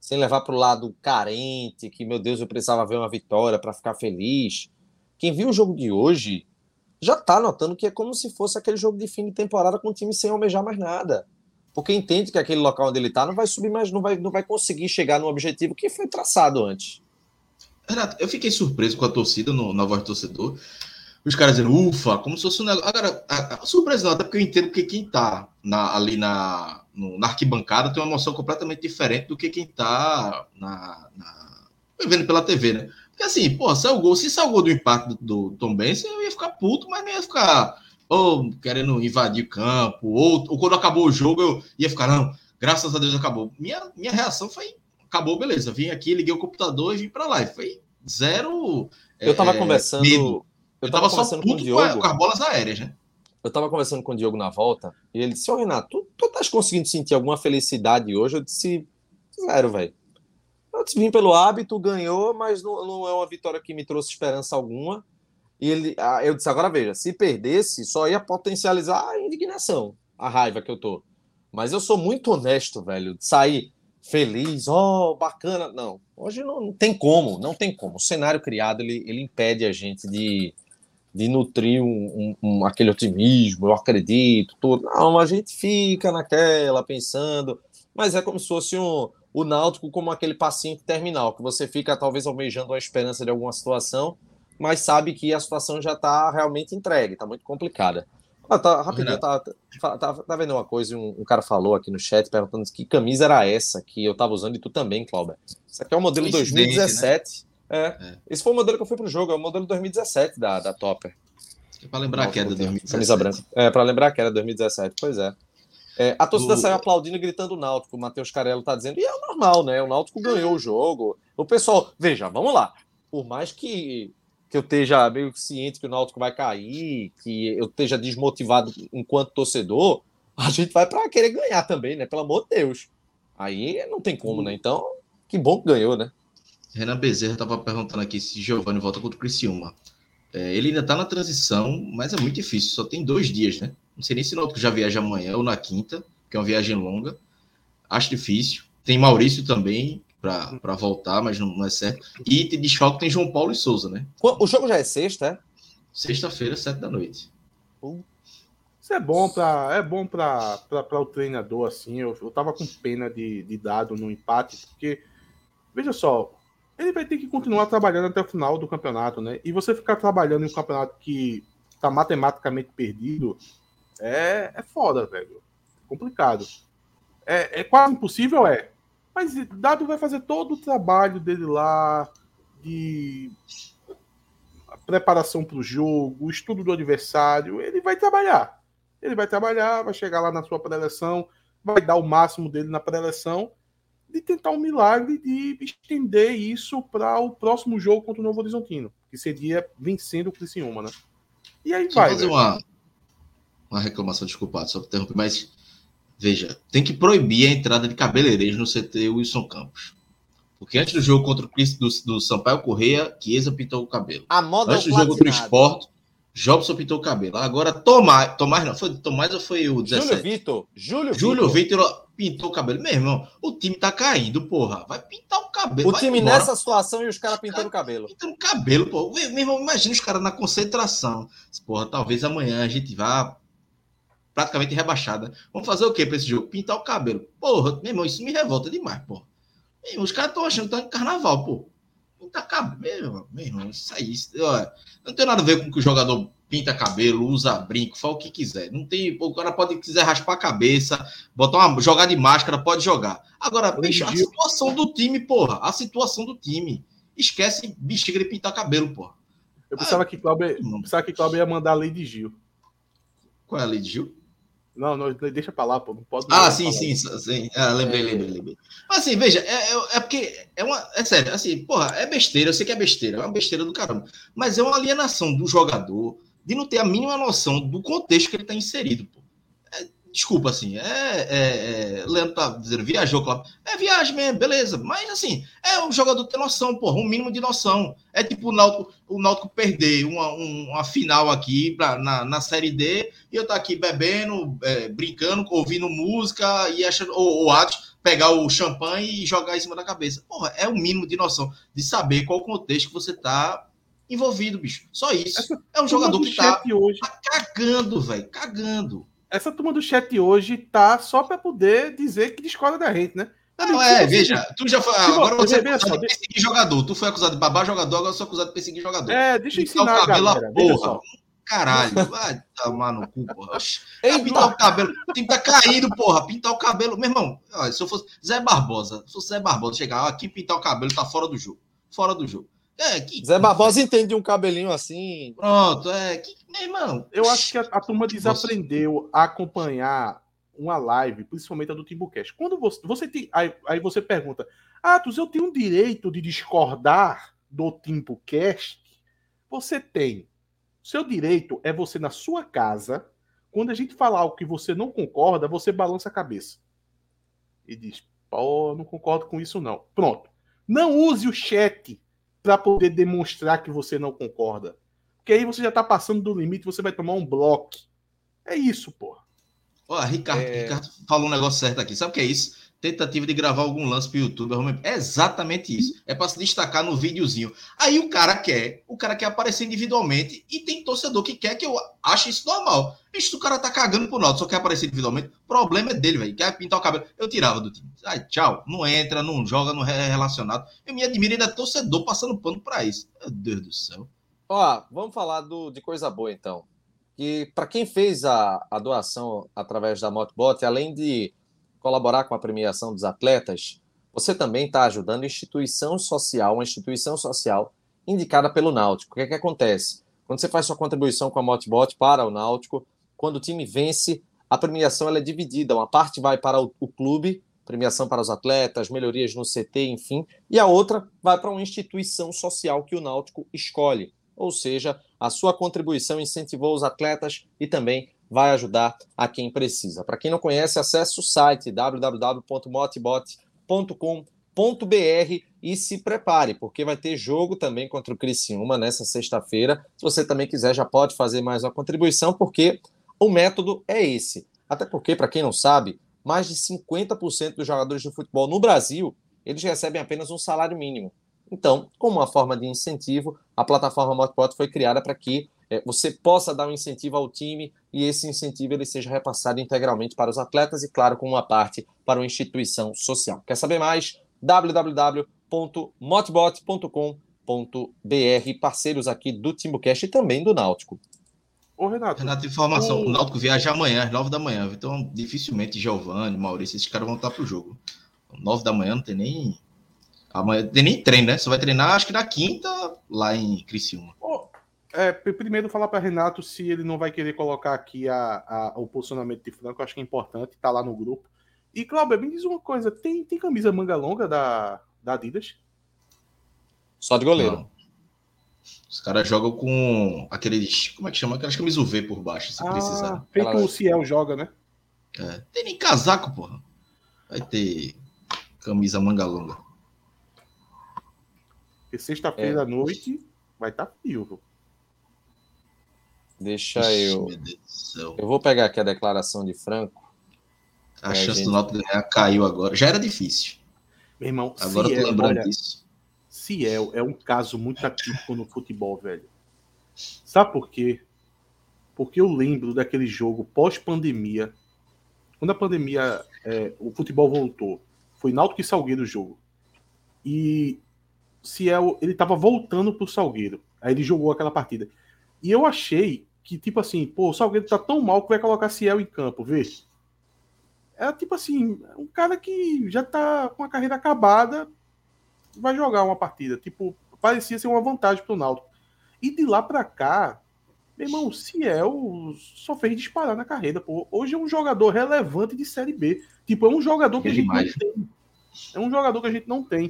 sem levar para o lado carente, que, meu Deus, eu precisava ver uma vitória para ficar feliz. Quem viu o jogo de hoje já está notando que é como se fosse aquele jogo de fim de temporada com o time sem almejar mais nada. Porque entende que aquele local onde ele está não vai subir mais, não vai, não vai conseguir chegar no objetivo que foi traçado antes. Renato, eu fiquei surpreso com a torcida no, na voz do torcedor. Os caras dizendo, ufa, como se fosse um negócio. Agora, a, a surpresa não, até porque eu entendo que quem está ali na, no, na arquibancada tem uma noção completamente diferente do que quem está na, na, vendo pela TV, né? Porque assim, pô, saiu o gol, se saiu o gol do impacto do, do Tom Benson, eu ia ficar puto, mas não ia ficar ou querendo invadir o campo, ou, ou quando acabou o jogo eu ia ficar, não, graças a Deus acabou. Minha, minha reação foi, acabou, beleza, vim aqui, liguei o computador e vim para lá. E foi zero. Eu tava é, conversando. Medo. Eu, eu tava, tava só puto com, o Diogo, com as bolas aéreas, né? Eu tava conversando com o Diogo na volta e ele disse: Ô Renato, tu, tu estás conseguindo sentir alguma felicidade hoje? Eu disse: Zero, velho. Eu disse: Vim pelo hábito, ganhou, mas não, não é uma vitória que me trouxe esperança alguma. E ele, ah, eu disse: Agora veja, se perdesse, só ia potencializar a indignação, a raiva que eu tô. Mas eu sou muito honesto, velho, de sair feliz, ó, oh, bacana. Não, hoje não, não, tem como, não tem como. O cenário criado ele, ele impede a gente de de nutrir um, um, um, aquele otimismo, eu acredito, tudo. Não, a gente fica naquela, pensando, mas é como se fosse um, o Náutico como aquele paciente terminal, que você fica talvez almejando a esperança de alguma situação, mas sabe que a situação já está realmente entregue, está muito complicada. Ah, tá, rapidinho, tá, tá, tá, tá, vendo uma coisa, um, um, cara falou aqui no chat perguntando que camisa era essa que eu estava usando e tu também, Cláudio. Isso aqui é o modelo 2017. Né? É. é. Esse foi o modelo que eu fui pro jogo, é o modelo 2017 da, da Topper. É pra lembrar que era 2017. Camisa branca. É, pra lembrar que era 2017, pois é. é a torcida saiu aplaudindo e gritando o Náutico. O Matheus Carello tá dizendo, e é normal, né? O Náutico ganhou o jogo. O pessoal, veja, vamos lá. Por mais que, que eu esteja meio ciente que o Náutico vai cair, que eu esteja desmotivado enquanto torcedor, a gente vai para querer ganhar também, né? Pelo amor de Deus. Aí não tem como, né? Então, que bom que ganhou, né? Renan Bezerra estava perguntando aqui se Giovanni volta contra o Criciúma. É, ele ainda está na transição, mas é muito difícil, só tem dois dias, né? Não sei nem se o Náutico já viaja amanhã ou na quinta, que é uma viagem longa. Acho difícil. Tem Maurício também para voltar, mas não, não, é certo. E de desfalque tem João Paulo e Souza, né? O jogo já é sexta, é? Sexta-feira, sete da noite. Isso é bom para é bom para o treinador assim. Eu, eu tava com pena de, de dado no empate, porque veja só, ele vai ter que continuar trabalhando até o final do campeonato, né? E você ficar trabalhando em um campeonato que está matematicamente perdido é, é foda, velho. Complicado. É, é quase impossível, é. Mas Dado vai fazer todo o trabalho dele lá, de preparação para o jogo, estudo do adversário. Ele vai trabalhar. Ele vai trabalhar, vai chegar lá na sua pré-eleção, vai dar o máximo dele na pré-eleção de tentar um milagre de estender isso para o próximo jogo contra o Novo Horizontino, que seria vencendo o Criciúma, né? E aí só vai. fazer uma, uma reclamação, desculpado, só interromper, mas veja, tem que proibir a entrada de cabeleireiros no CT Wilson Campos. Porque antes do jogo contra o do, do Sampaio Correia, Chiesa pintou o cabelo. A moda antes do jogo contra o Esporte, Jobson pintou o cabelo. Agora, Tomás, Tomás não, foi Tomás ou foi o 17? Júlio Vitor. Júlio, Júlio Vitor pintou o cabelo. Meu irmão, o time tá caindo, porra. Vai pintar o cabelo. O time embora. nessa situação e os caras pintando o cabelo. Pintando o cabelo, pô. Meu irmão, imagina os caras na concentração. Porra, talvez amanhã a gente vá praticamente rebaixada. Vamos fazer o quê pra esse jogo? Pintar o cabelo. Porra, meu irmão, isso me revolta demais, pô. Irmão, os caras estão achando que tá em carnaval, pô. Pintar cabelo, meu irmão, isso aí. Olha, não tem nada a ver com que o jogador pinta cabelo, usa brinco, faz o que quiser. Não tem, o cara pode quiser raspar a cabeça, botar uma jogar de máscara, pode jogar. Agora, bicho, a situação do time, porra, a situação do time. Esquece bexiga de pintar cabelo, porra. Eu pensava ah, que Cláudio, pensava que Cláudio ia mandar a lei de Gil. Qual é a lei de Gil? Não, não, deixa pra lá, pô. Não pode. Ah, sim, sim, sim. Ah, lembrei, é... lembrei, lembrei. Mas assim, veja, é, é, é, porque é uma. É sério, assim, porra, é besteira, eu sei que é besteira, é uma besteira do caramba. Mas é uma alienação do jogador de não ter a mínima noção do contexto que ele está inserido. Pô. Desculpa, assim, é, é, é, Leandro tá dizendo, viajou, claro. É viagem mesmo, beleza. Mas, assim, é um jogador ter noção, porra, um mínimo de noção. É tipo o Náutico, o Náutico perder uma, uma final aqui pra, na, na Série D e eu tá aqui bebendo, é, brincando, ouvindo música e achando, ou, ou atos, pegar o champanhe e jogar em cima da cabeça. Porra, é o mínimo de noção de saber qual contexto que você tá envolvido, bicho. Só isso. Essa é um jogador que tá, hoje... tá cagando, velho, cagando. Essa turma do chat hoje tá só para poder dizer que discorda da gente, né? Não, é, veja, tu já foi. Agora você é acusado de perseguir jogador. Tu foi acusado de babar jogador, agora eu sou acusado de perseguir jogador. É, deixa eu ensinar. o cabelo a porra. Caralho, vai tomar no cu, porra. Ei, pintar o cabelo. O time tá caindo, porra. Pintar o cabelo. Meu irmão, se eu fosse Zé Barbosa, se fosse Zé Barbosa chegar aqui pintar o cabelo, tá fora do jogo. Fora do jogo. É, que... Zé Barbosa entende um cabelinho assim. Pronto, é. Que... Meu irmão. Eu acho que a, a turma desaprendeu a acompanhar uma live, principalmente a do Timbucast. Quando você, você tem. Aí, aí você pergunta: Atos, eu tenho um direito de discordar do Timbucast? Você tem. Seu direito é você, na sua casa, quando a gente falar algo que você não concorda, você balança a cabeça. E diz: Pô, não concordo com isso, não. Pronto. Não use o chat para poder demonstrar que você não concorda. Porque aí você já está passando do limite, você vai tomar um bloco. É isso, porra. Ó, Ricardo, é... Ricardo falou um negócio certo aqui. Sabe o que é isso? Tentativa de gravar algum lance pro YouTube. É exatamente isso. É para se destacar no videozinho. Aí o cara quer, o cara quer aparecer individualmente e tem torcedor que quer que eu ache isso normal. Isso o cara tá cagando pro Náutico, só quer aparecer individualmente. O problema é dele, velho. Quer pintar o cabelo. Eu tirava do time. Ai, tchau. Não entra, não joga, não é relacionado. Eu me admiro ainda torcedor passando pano para isso. Meu Deus do céu. Ó, vamos falar do, de coisa boa então. Que para quem fez a, a doação através da Motbot, além de colaborar com a premiação dos atletas, você também está ajudando a instituição social, uma instituição social indicada pelo Náutico. O que, é que acontece? Quando você faz sua contribuição com a Motbot para o Náutico, quando o time vence, a premiação ela é dividida. Uma parte vai para o, o clube, premiação para os atletas, melhorias no CT, enfim, e a outra vai para uma instituição social que o Náutico escolhe. Ou seja, a sua contribuição incentivou os atletas e também vai ajudar a quem precisa. Para quem não conhece, acesse o site www.motibot.com.br e se prepare, porque vai ter jogo também contra o Criciúma nessa sexta-feira. Se você também quiser, já pode fazer mais uma contribuição, porque o método é esse. Até porque, para quem não sabe, mais de 50% dos jogadores de futebol no Brasil, eles recebem apenas um salário mínimo. Então, como uma forma de incentivo, a plataforma Motpot foi criada para que é, você possa dar um incentivo ao time e esse incentivo ele seja repassado integralmente para os atletas e, claro, com uma parte para uma instituição social. Quer saber mais? www.motbot.com.br, parceiros aqui do Timbucast e também do Náutico. Ô, Renato. Renato, informação. O... o Náutico viaja amanhã, às 9 da manhã. Então, dificilmente Giovanni, Maurício, esses caras vão estar pro jogo. 9 da manhã não tem nem. Amanhã tem nem treino, né? Você vai treinar, acho que na quinta, lá em Criciúma. Oh, é, primeiro falar para Renato se ele não vai querer colocar aqui a, a, o posicionamento de Franco, acho que é importante, tá lá no grupo. E, Cláudio, me diz uma coisa: tem, tem camisa manga longa da, da Adidas? Só de goleiro. Não. Os caras jogam com aqueles. Como é que chama? Aquelas camisas UV por baixo, se ah, precisar. Feito Ela... o Ciel joga, né? É. Tem nem casaco, porra. Vai ter camisa manga longa. Porque sexta-feira é. à noite vai estar tá frio, viu? Deixa eu. Eu vou pegar aqui a declaração de Franco. A chance gente... do Náutico ganhar caiu agora. Já era difícil. Meu irmão, agora Ciel, eu tô lembrando olha, disso. Ciel é um caso muito atípico no futebol, velho. Sabe por quê? Porque eu lembro daquele jogo pós-pandemia. Quando a pandemia, é, o futebol voltou, foi Náutico e Salgueiro o jogo. E Ciel, ele tava voltando pro Salgueiro. Aí ele jogou aquela partida. E eu achei que, tipo assim, pô, o Salgueiro tá tão mal que vai colocar Ciel em campo, vê? É tipo assim, um cara que já tá com a carreira acabada, vai jogar uma partida. Tipo, parecia ser uma vantagem pro Náutico. E de lá para cá, meu irmão, o Ciel só fez disparar na carreira. Pô. Hoje é um jogador relevante de Série B. Tipo, é um jogador que a gente não tem. É um jogador que a gente não tem.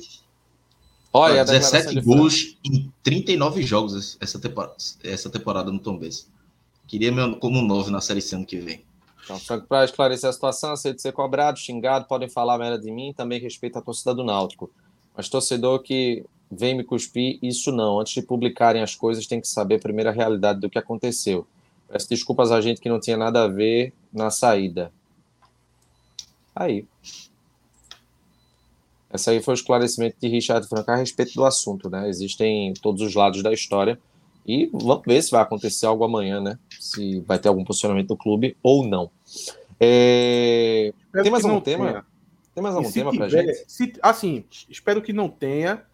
Olha, 17 gols em 39 jogos essa temporada, essa temporada no Tom Benz. Queria meu como novo na Série C ano que vem. Então, para esclarecer a situação, aceito ser cobrado, xingado, podem falar merda de mim, também respeito a torcida do Náutico. Mas torcedor que vem me cuspir, isso não. Antes de publicarem as coisas, tem que saber a realidade do que aconteceu. Peço desculpas a gente que não tinha nada a ver na saída. Aí. Essa aí foi o esclarecimento de Richard Franca a respeito do assunto, né? Existem todos os lados da história e vamos ver se vai acontecer algo amanhã, né? Se vai ter algum posicionamento do clube ou não. É... Tem mais algum tema? Tenha. Tem mais algum tema pra gente? Se, assim, espero que não tenha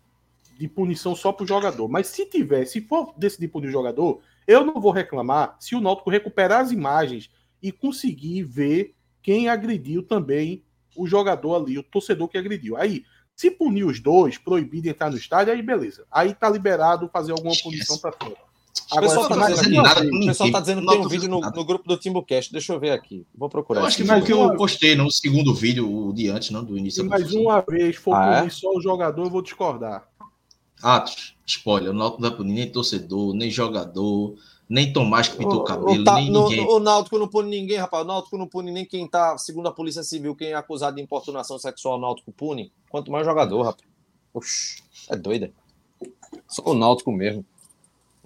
de punição só pro jogador. Mas se tiver, se for decidir punir o jogador, eu não vou reclamar se o Náutico recuperar as imagens e conseguir ver quem agrediu também o jogador ali, o torcedor que agrediu. Aí, se punir os dois, proibir de entrar no estádio, aí beleza. Aí tá liberado fazer alguma punição para fora. O pessoal, tá dizendo, nada o pessoal tá dizendo que tem um vídeo no, no grupo do Timbucast. Deixa eu ver aqui. Vou procurar. Eu acho que foi o que eu postei no segundo vídeo, o de antes, não, do início. Se mais uma vez for ah, punir é? só o jogador, eu vou discordar. Atos, spoiler, o Náutico não vai punir nem torcedor, nem jogador, nem Tomás que pintou o, cabelo, o, nem no, ninguém. O Náutico não pune ninguém, rapaz. O Náutico não pune nem quem tá, segundo a Polícia Civil, quem é acusado de importunação sexual, o Náutico pune. Quanto mais jogador, rapaz. Oxi, é doida. Só o Náutico mesmo.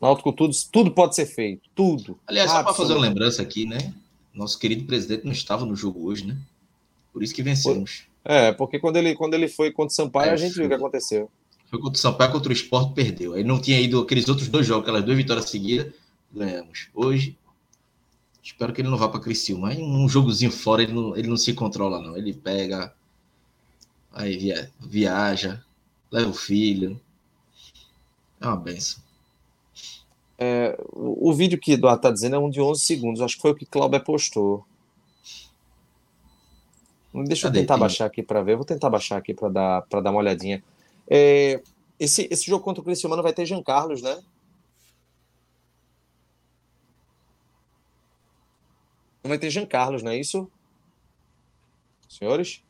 Náutico, tudo, tudo pode ser feito. Tudo. Aliás, só para fazer uma lembrança aqui, né? Nosso querido presidente não estava no jogo hoje, né? Por isso que vencemos. É, porque quando ele, quando ele foi contra o Sampaio, é, a gente viu o que aconteceu. Foi contra o Sampaio, contra o Sport, perdeu. Aí não tinha ido aqueles outros dois jogos, aquelas duas vitórias seguidas ganhamos. Hoje, espero que ele não vá para Criciúma. Mas um jogozinho fora, ele não, ele não se controla, não. Ele pega, aí via, viaja, leva o filho. É uma benção. É, o, vídeo que Eduardo está dizendo é um de 11 segundos. Acho que foi o que Cláudio postou. Deixa eu tentar baixar aqui para ver. Vou tentar baixar aqui para dar, dar uma olhadinha. É, esse, esse jogo contra o Criciúma vai ter Jean Carlos, né? vai ter Jean Carlos, não é isso? Senhores?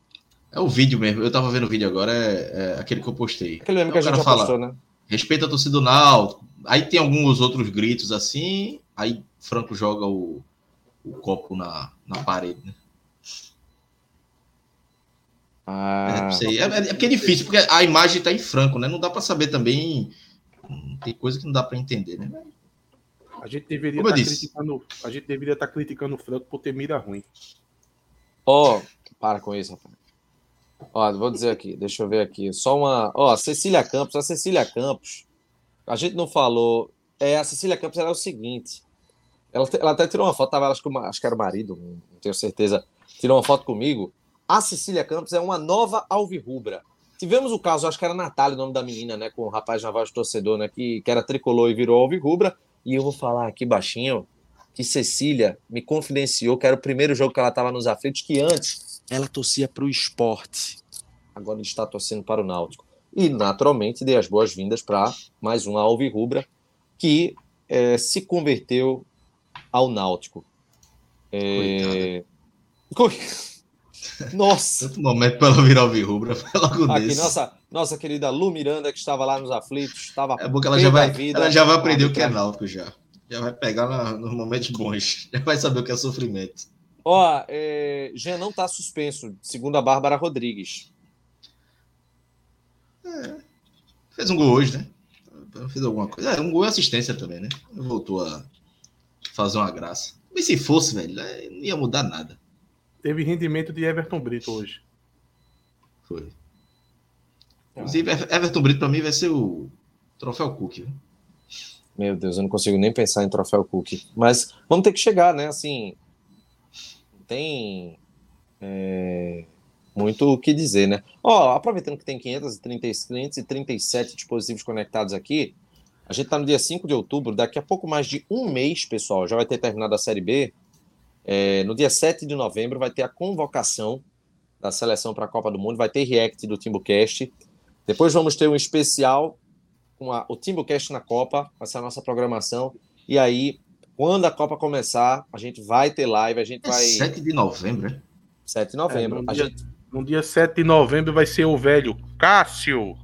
É o vídeo mesmo. Eu tava vendo o vídeo agora, é, é aquele que eu postei. Aquele mesmo então, que a gente já fala, postou, né? Respeita a torcida do Náutico. Aí tem alguns outros gritos assim, aí Franco joga o, o copo na, na parede, né? Ah. É, é, é, porque é difícil, porque a imagem tá em Franco, né? Não dá para saber também. Tem coisa que não dá para entender, né? A gente deveria estar tá criticando, a gente deveria estar tá criticando o Franco por ter mira ruim. Ó, oh, para com isso, rapaz. Ó, vou dizer aqui, deixa eu ver aqui. Só uma. Ó, Cecília Campos, a Cecília Campos, a gente não falou. É, a Cecília Campos era é o seguinte. Ela, ela até tirou uma foto, tava, acho, que, acho que era o marido, não tenho certeza. Tirou uma foto comigo. A Cecília Campos é uma nova alvirrubra. Tivemos o caso, acho que era Natália, o nome da menina, né? Com o rapaz na voz de torcedor, né? Que, que era tricolor e virou alvirrubra. E eu vou falar aqui baixinho que Cecília me confidenciou que era o primeiro jogo que ela estava nos aflitos, que antes ela torcia para o esporte. Agora está torcendo para o Náutico. E, naturalmente, dei as boas-vindas para mais uma Alvirrubra, que é, se converteu ao Náutico. É... Nossa! Tanto momento para ela virar Alvirrubra, logo Aqui, nossa, nossa querida Lu Miranda, que estava lá nos aflitos, estava. É bom que ela já vai, vida, ela já vai aprender o que é náutico já. Já vai pegar na, nos momentos bons. Já vai saber o que é sofrimento. Ó, é, Jean não está suspenso, segundo a Bárbara Rodrigues. É, fez um gol hoje, né? Fez alguma coisa. É, um gol e assistência também, né? Voltou a fazer uma graça. Mas se fosse, velho, não ia mudar nada. Teve rendimento de Everton Brito hoje. Foi. Inclusive, Everton Brito para mim vai ser o troféu Cook. Viu? Meu Deus, eu não consigo nem pensar em troféu Cook. Mas vamos ter que chegar, né? Assim, tem é, muito o que dizer, né? Ó, aproveitando que tem 530, 537 dispositivos conectados aqui, a gente está no dia 5 de outubro, daqui a pouco mais de um mês, pessoal, já vai ter terminado a Série B. É, no dia 7 de novembro vai ter a convocação da seleção para a Copa do Mundo, vai ter react do TimbuCast. Depois vamos ter um especial com a, o Timbucast na Copa, vai ser a nossa programação. E aí, quando a Copa começar, a gente vai ter live, a gente é vai. 7 de novembro, né? 7 de novembro. É, no, dia, gente... no dia 7 de novembro vai ser o velho Cássio,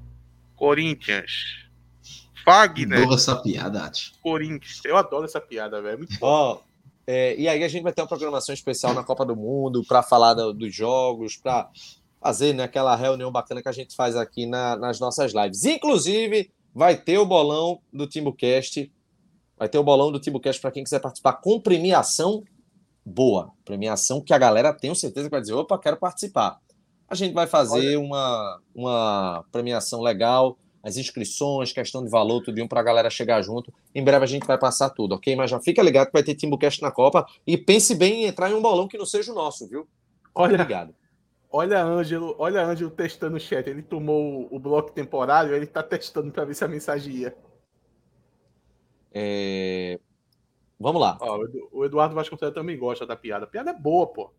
Corinthians. Fagner. Boa essa piada, Ati. Corinthians. Eu adoro essa piada, velho. Muito Ó, é, e aí a gente vai ter uma programação especial na Copa do Mundo para falar do, dos jogos, para fazer né, aquela reunião bacana que a gente faz aqui na, nas nossas lives. Inclusive, vai ter o bolão do TimbuCast. Vai ter o bolão do TimbuCast para quem quiser participar com premiação boa. Premiação que a galera tenho certeza que vai dizer: opa, quero participar. A gente vai fazer uma, uma premiação legal, as inscrições, questão de valor, tudo um para a galera chegar junto. Em breve a gente vai passar tudo, ok? Mas já fica ligado que vai ter Timbucast na Copa e pense bem em entrar em um bolão que não seja o nosso, viu? Olha, ligado. Olha Ângelo, olha Ângelo testando o chat. Ele tomou o bloco temporário, ele está testando para ver se a mensagem ia. É... Vamos lá. Ó, o Eduardo Vasconcelos também gosta da piada. A piada é boa, pô.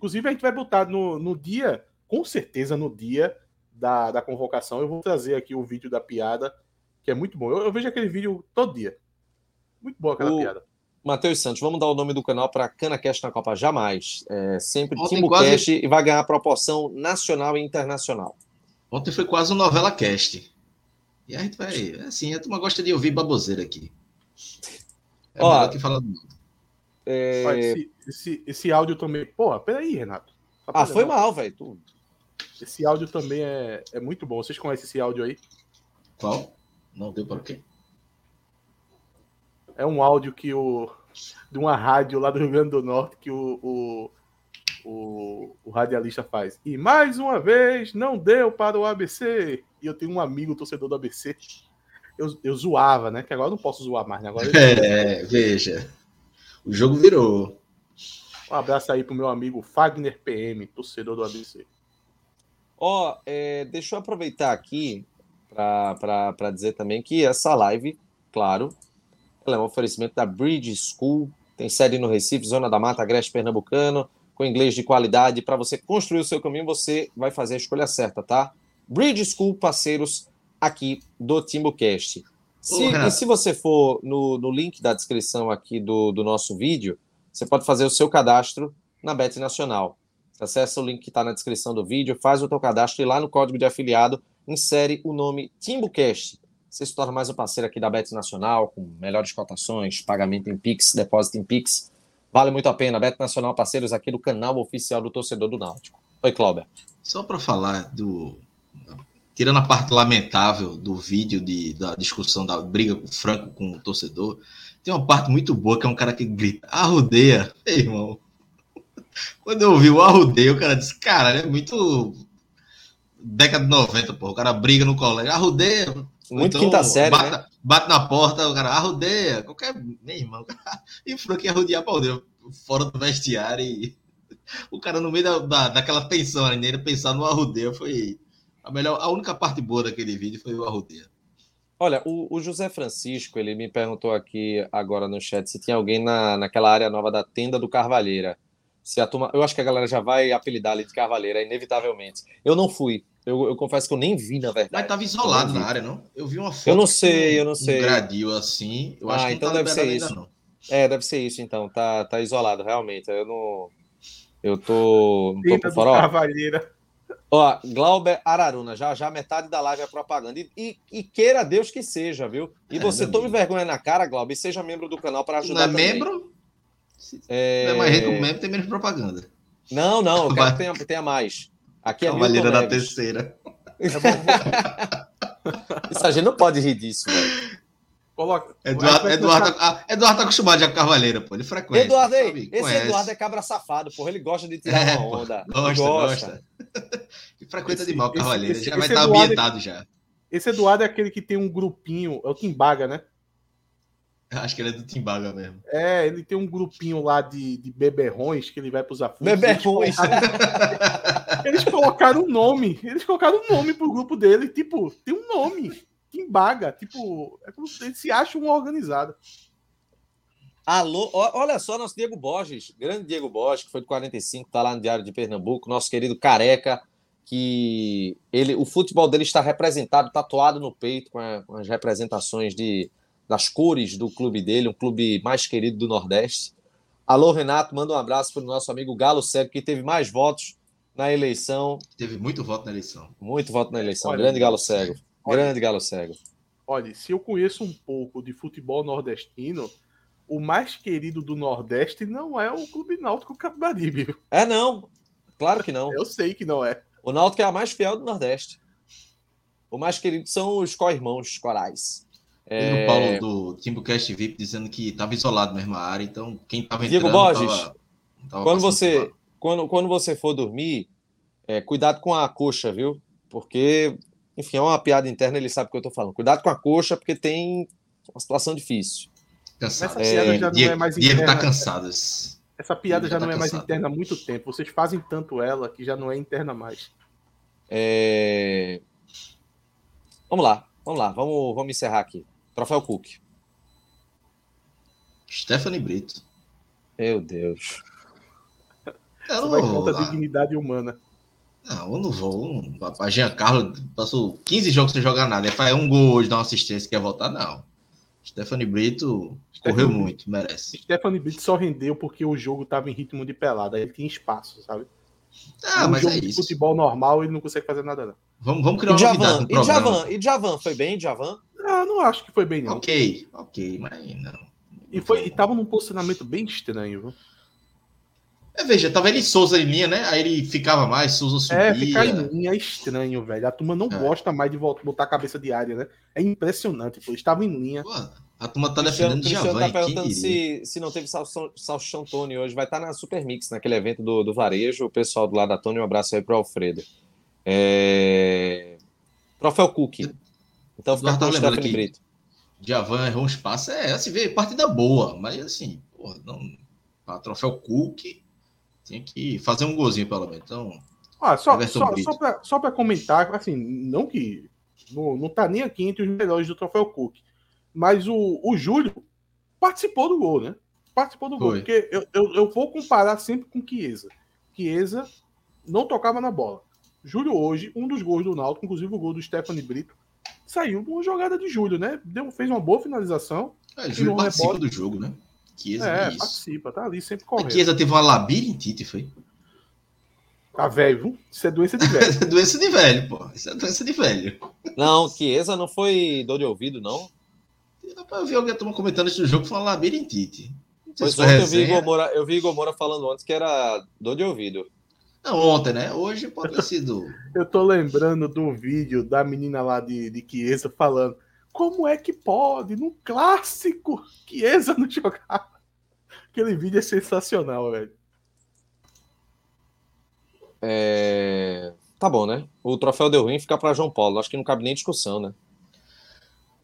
Inclusive, a gente vai botar no, no dia, com certeza no dia da, da convocação, eu vou trazer aqui o vídeo da piada, que é muito bom. Eu, eu vejo aquele vídeo todo dia. Muito boa aquela o... piada. Matheus Santos, vamos dar o nome do canal para CanaCast na Copa Jamais. É sempre Timbucast quase... e vai ganhar proporção nacional e internacional. Ontem foi quase uma novela cast. E a gente vai. Assim, a turma gosta de ouvir baboseira aqui. É Ó, que fala do é... esse, esse, esse, áudio também. Pô, peraí, Renato. ah, foi mal, velho. Tu... Esse áudio também é, é muito bom. Vocês conhecem esse áudio aí? Qual? Não deu para quê? É um áudio que o. De uma rádio lá do Rio Grande do Norte que o, o, o, o radialista faz. E mais uma vez, não deu para o ABC. E eu tenho um amigo torcedor do ABC. Eu, eu zoava, né? Que agora eu não posso zoar mais, né? Agora eu... É, veja. O jogo virou. Um abraço aí pro meu amigo Fagner PM, torcedor do ABC. Ó, oh, é, deixa eu aproveitar aqui para dizer também que essa live, claro, ela é um oferecimento da Bridge School, tem sede no Recife, Zona da Mata, Agreste Pernambucano, com inglês de qualidade. Para você construir o seu caminho, você vai fazer a escolha certa, tá? Bridge School, parceiros aqui do TimbuCast. Se, e se você for no, no link da descrição aqui do, do nosso vídeo, você pode fazer o seu cadastro na Bet Nacional. Acesse o link que está na descrição do vídeo, faz o teu cadastro e lá no código de afiliado insere o nome TimbuCast. Você se torna mais um parceiro aqui da Bet Nacional, com melhores cotações, pagamento em Pix, depósito em Pix. Vale muito a pena. Bet Nacional, parceiros aqui do canal oficial do torcedor do Náutico. Oi, Cláudio. Só para falar do. Tirando a parte lamentável do vídeo de, da discussão da briga com o Franco com o torcedor, tem uma parte muito boa que é um cara que grita: arrodeia, Ei, irmão. Quando eu vi o Arrudeio, o cara disse, cara, é muito década de 90, pô. O cara briga no colégio, arrudeia. Muito então, quinta série, bate, né? bate na porta, o cara arrudeia. Qualquer. Meu irmão. E o Frank ia arrudear pra Deus, fora do vestiário. E o cara, no meio da, da, daquela tensão ali, pensar no arrudeio foi. A, melhor, a única parte boa daquele vídeo foi o arrudeio. Olha, o, o, José Francisco, ele me perguntou aqui agora no chat se tinha alguém na, naquela área nova da tenda do Carvalheira. Se a turma, eu acho que a galera já vai apelidar ali de Carvalheira, inevitavelmente. Eu não fui. Eu, eu confesso que eu nem vi, na verdade. Mas estava isolado na área, não? Eu vi uma foto. Eu não sei, eu não sei. Um gradil assim. Eu acho ah, que então tá deve ser isso. Não. É, deve ser isso, então. Tá, tá isolado, realmente. Eu não. Eu tô. Não tô por fora. Cavalheira. Ó, Glauber Araruna, já já metade da live é propaganda. E, e, e queira Deus que seja, viu? E é, você tome vergonha na cara, Glauber, e seja membro do canal para ajudar. Não é também. membro? É... é mais rico membro, tem menos propaganda. Não, não, eu quero que tenha, tenha mais. Aqui é Cavaleira da terceira. Isso a gente não pode rir disso, velho. Coloca. Eduardo, Eduardo, tá, Eduardo tá acostumado com Cavaleira, pô. Ele frequenta. Eduardo, ei, esse conhece. Eduardo é cabra safado, porra. Ele gosta de tirar é, uma onda. Pô, gosta, gosta. Ele frequenta esse, demais o. Esse, já vai estar ambientado é, já. Esse Eduardo é aquele que tem um grupinho, é o Timbaga, né? Acho que ele é do Timbaga mesmo. É, ele tem um grupinho lá de, de beberrões que ele vai pros aflitos. Beberrões. Eles colocaram um nome. Eles colocaram um nome pro grupo dele. Tipo, tem um nome. Timbaga. Tipo, é como se ele se acha um organizado. Alô, olha só, nosso Diego Borges, grande Diego Borges, que foi de 45, tá lá no Diário de Pernambuco, nosso querido careca, que ele, o futebol dele está representado, tatuado no peito, com, a, com as representações de das cores do clube dele, um clube mais querido do Nordeste. Alô, Renato, manda um abraço para o nosso amigo Galo Cego, que teve mais votos na eleição. Teve muito voto na eleição. Muito voto na eleição. Olha, Grande Galo Cego. Olha, Grande Galo Cego. Olha, se eu conheço um pouco de futebol nordestino, o mais querido do Nordeste não é o Clube Náutico Capibaribe. É não. Claro que não. Eu sei que não é. O Náutico é a mais fiel do Nordeste. O mais querido são os co-irmãos corais. É... o Paulo do Timbucast VIP dizendo que estava isolado mesmo a área, então quem estava entrando... Diego Borges, tava, tava quando, você, quando, quando você for dormir, É, cuidado com a coxa, viu? Porque, enfim, é uma piada interna, ele sabe o que eu tô falando. Cuidado com a coxa, porque tem uma situação difícil. Cansado. Essa piada já não é mais Diego interna. tá cansado. Essa piada Ele já já não tá é mais cansado. interna há muito tempo. Vocês fazem tanto ela que já não é interna mais. É, Vamos lá, vamos lá, vamos, vamos encerrar aqui. Troféu Cook. Stephanie Brito. Meu Deus. Eu Você vai não, contra a dignidade humana. não, eu não vou. A Giancarlo passou 15 jogos sem jogar nada. Ele faz um gol hoje, dá uma assistência, quer voltar? Não. Stephanie Brito correu Stephanie- muito, merece. Stephanie Brito só rendeu porque o jogo tava em ritmo de pelada. Ele tinha espaço, sabe? Ah, um mas jogo é de isso. futebol normal ele não consegue fazer nada, não. Vamos, vamos criar uma novidade Javan, e. Javan, e Javan, foi bem, Javan? Ah, não acho que foi bem, não. Ok, ok, mas não. E, foi, e tava num posicionamento bem estranho, viu? É, veja, tava ele e Souza em linha, né? Aí ele ficava mais, Souza subia. É, ficar em linha é estranho, velho. A turma não É. gosta mais de voltar, botar a cabeça de área, né? É impressionante, pô. Estava em linha. Pô, a turma tá defendendo Cristiano Javan, tá perguntando se, se não teve Salchão Tony hoje. Vai estar na Super Mix, naquele evento do, do Varejo. O pessoal do lado da Tony, um abraço aí pro Alfredo. É... Troféu Cook. Então fica com o tá Stephanie aqui. Brito. Javan errou um espaço, é, assim, veio partida boa, mas assim, porra, não. Pra troféu Cook, tinha que fazer um golzinho pelo menos. Então, Ah, só, Everton só, Brito. só, pra comentar, assim, não que. Não, não tá nem aqui entre os melhores do Troféu Cook. Mas o, o Júlio participou do gol, né? Participou do gol. Foi. Porque eu, eu, eu vou comparar sempre com Chiesa. Chiesa não tocava na bola. Júlio hoje, um dos gols do Náutico, inclusive o gol do Stephanie Brito, saiu de uma jogada de Júlio, né? Deu, fez uma boa finalização. é, Júlio no participa rebote. do jogo, né? Chiesa, É, é isso. participa, tá ali sempre A correndo. Chiesa teve uma labirintite, foi? Tá velho, viu? Isso é doença de velho. Isso é doença de velho, pô. Isso é doença de velho. Não, Chiesa não foi dor de ouvido, não. Eu vi alguém comentando isso no jogo foi uma labirintite. Pois foi ontem eu vi. Igor Moura, eu vi Igor Moura falando antes que era dor de ouvido. Não, ontem, né? Hoje pode ter sido. Eu tô lembrando do vídeo da menina lá de, de Chiesa falando como é que pode, num clássico, Chiesa não jogava. Aquele vídeo é sensacional, velho. É, Tá bom, né? O troféu deu ruim fica para João Paulo. Acho que não cabe nem discussão, né?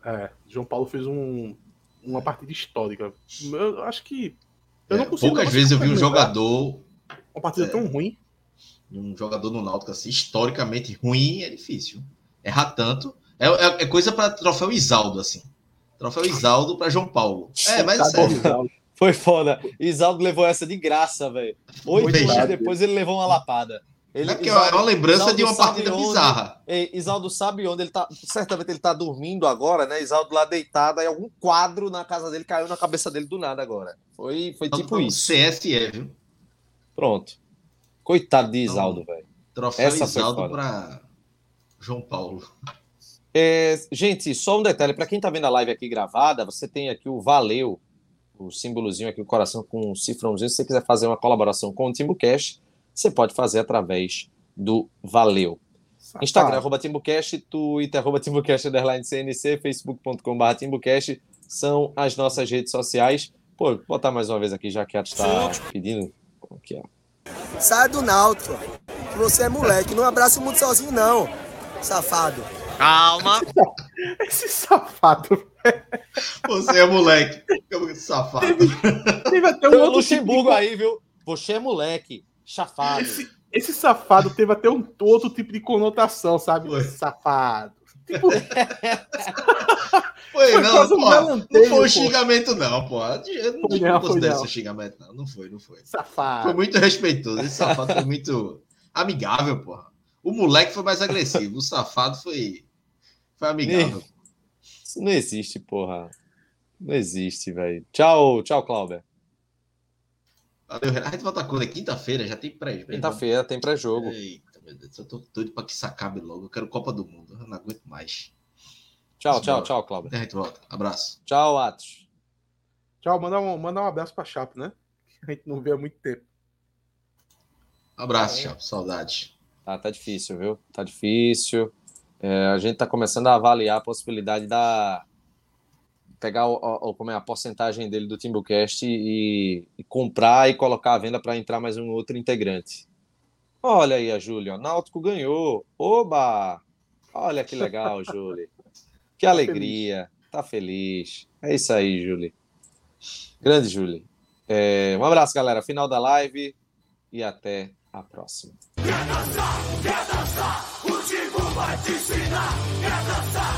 É, João Paulo fez um, uma partida histórica. Eu acho que. Eu É, não consigo. poucas vezes eu vi um jogador, Uma partida tão ruim. um jogador no Náutico assim, historicamente ruim, é difícil. Errar tanto. É, é- é coisa para troféu Isaldo, assim. Troféu Isaldo para João Paulo. É, mas Tá sério. Foi foda. Isaldo levou essa de graça, velho. Oito anos depois ele levou uma lapada. Ele, É porque é uma lembrança de uma partida onde- bizarra. Ei, Isaldo sabe onde ele tá. Certamente ele tá dormindo agora, né? Isaldo lá deitado, aí algum quadro na casa dele caiu na cabeça dele do nada agora. Foi, foi tipo isso. CSE, viu? Pronto. Coitado de Isaldo, velho. Troféu Essa Isaldo para João Paulo. É, gente, só um detalhe, para quem tá vendo a live aqui gravada, você tem aqui o Valeu, o símbolozinho aqui, o coração com um cifrãozinho. Se você quiser fazer uma colaboração com o TimbuCast, você pode fazer através do Valeu. Instagram, arroba TimbuCast, Twitter, arroba TimbuCast, underline CNC, facebook.com.br TimbuCast, são as nossas redes sociais. Pô, vou botar mais uma vez aqui, já que a está pedindo. Aqui, ó. Sai do Náutico, você é moleque. Não abraça o mundo sozinho, não, safado. Calma. Esse safado. Você é moleque. Que Safado. Teve até um outro tipo de Luxemburgo aí, viu? Você é moleque, chafado. Esse, esse safado teve até um outro tipo de conotação, sabe? Foi. Safado. Tipo, Foi, Foi não, um pô, não foi um xingamento, não, pô. Eu não, Foi não não, foi considero não. isso xingamento, não. Não foi, não foi. Foi safado. muito respeitoso. Esse safado foi muito amigável, pô. O moleque foi mais agressivo. O safado foi, foi amigável. Isso não existe, porra. Não existe, velho. Tchau, tchau, Clauber. Valeu, Renato. A gente volta quando? É quinta-feira, já tem pré Quinta-feira tem pré-jogo. Eita, meu Deus, eu tô doido pra que isso acabe logo. Eu quero Copa do Mundo. Eu não aguento mais. Tchau, tchau, tchau. Até a gente volta. Abraço. Tchau, Atos. Tchau, mandar um, mandar um abraço pra Chape, né? A gente não vê há muito tempo. Abraço, É. Chapo. Saudade. Tá, tá difícil, viu? Tá difícil. É, a gente tá começando a avaliar a possibilidade da pegar o, o- como é a porcentagem dele do Timbucast e, e comprar e colocar à venda para entrar mais um outro integrante. Olha aí a Júlia, Náutico ganhou. Oba! Olha que legal, Júlia. Que alegria. Tá feliz. É isso aí, Júlia. Grande Júlia. É, um abraço, galera. Final da live e até a próxima. Quer dançar, quer dançar, мать и сына, без отца.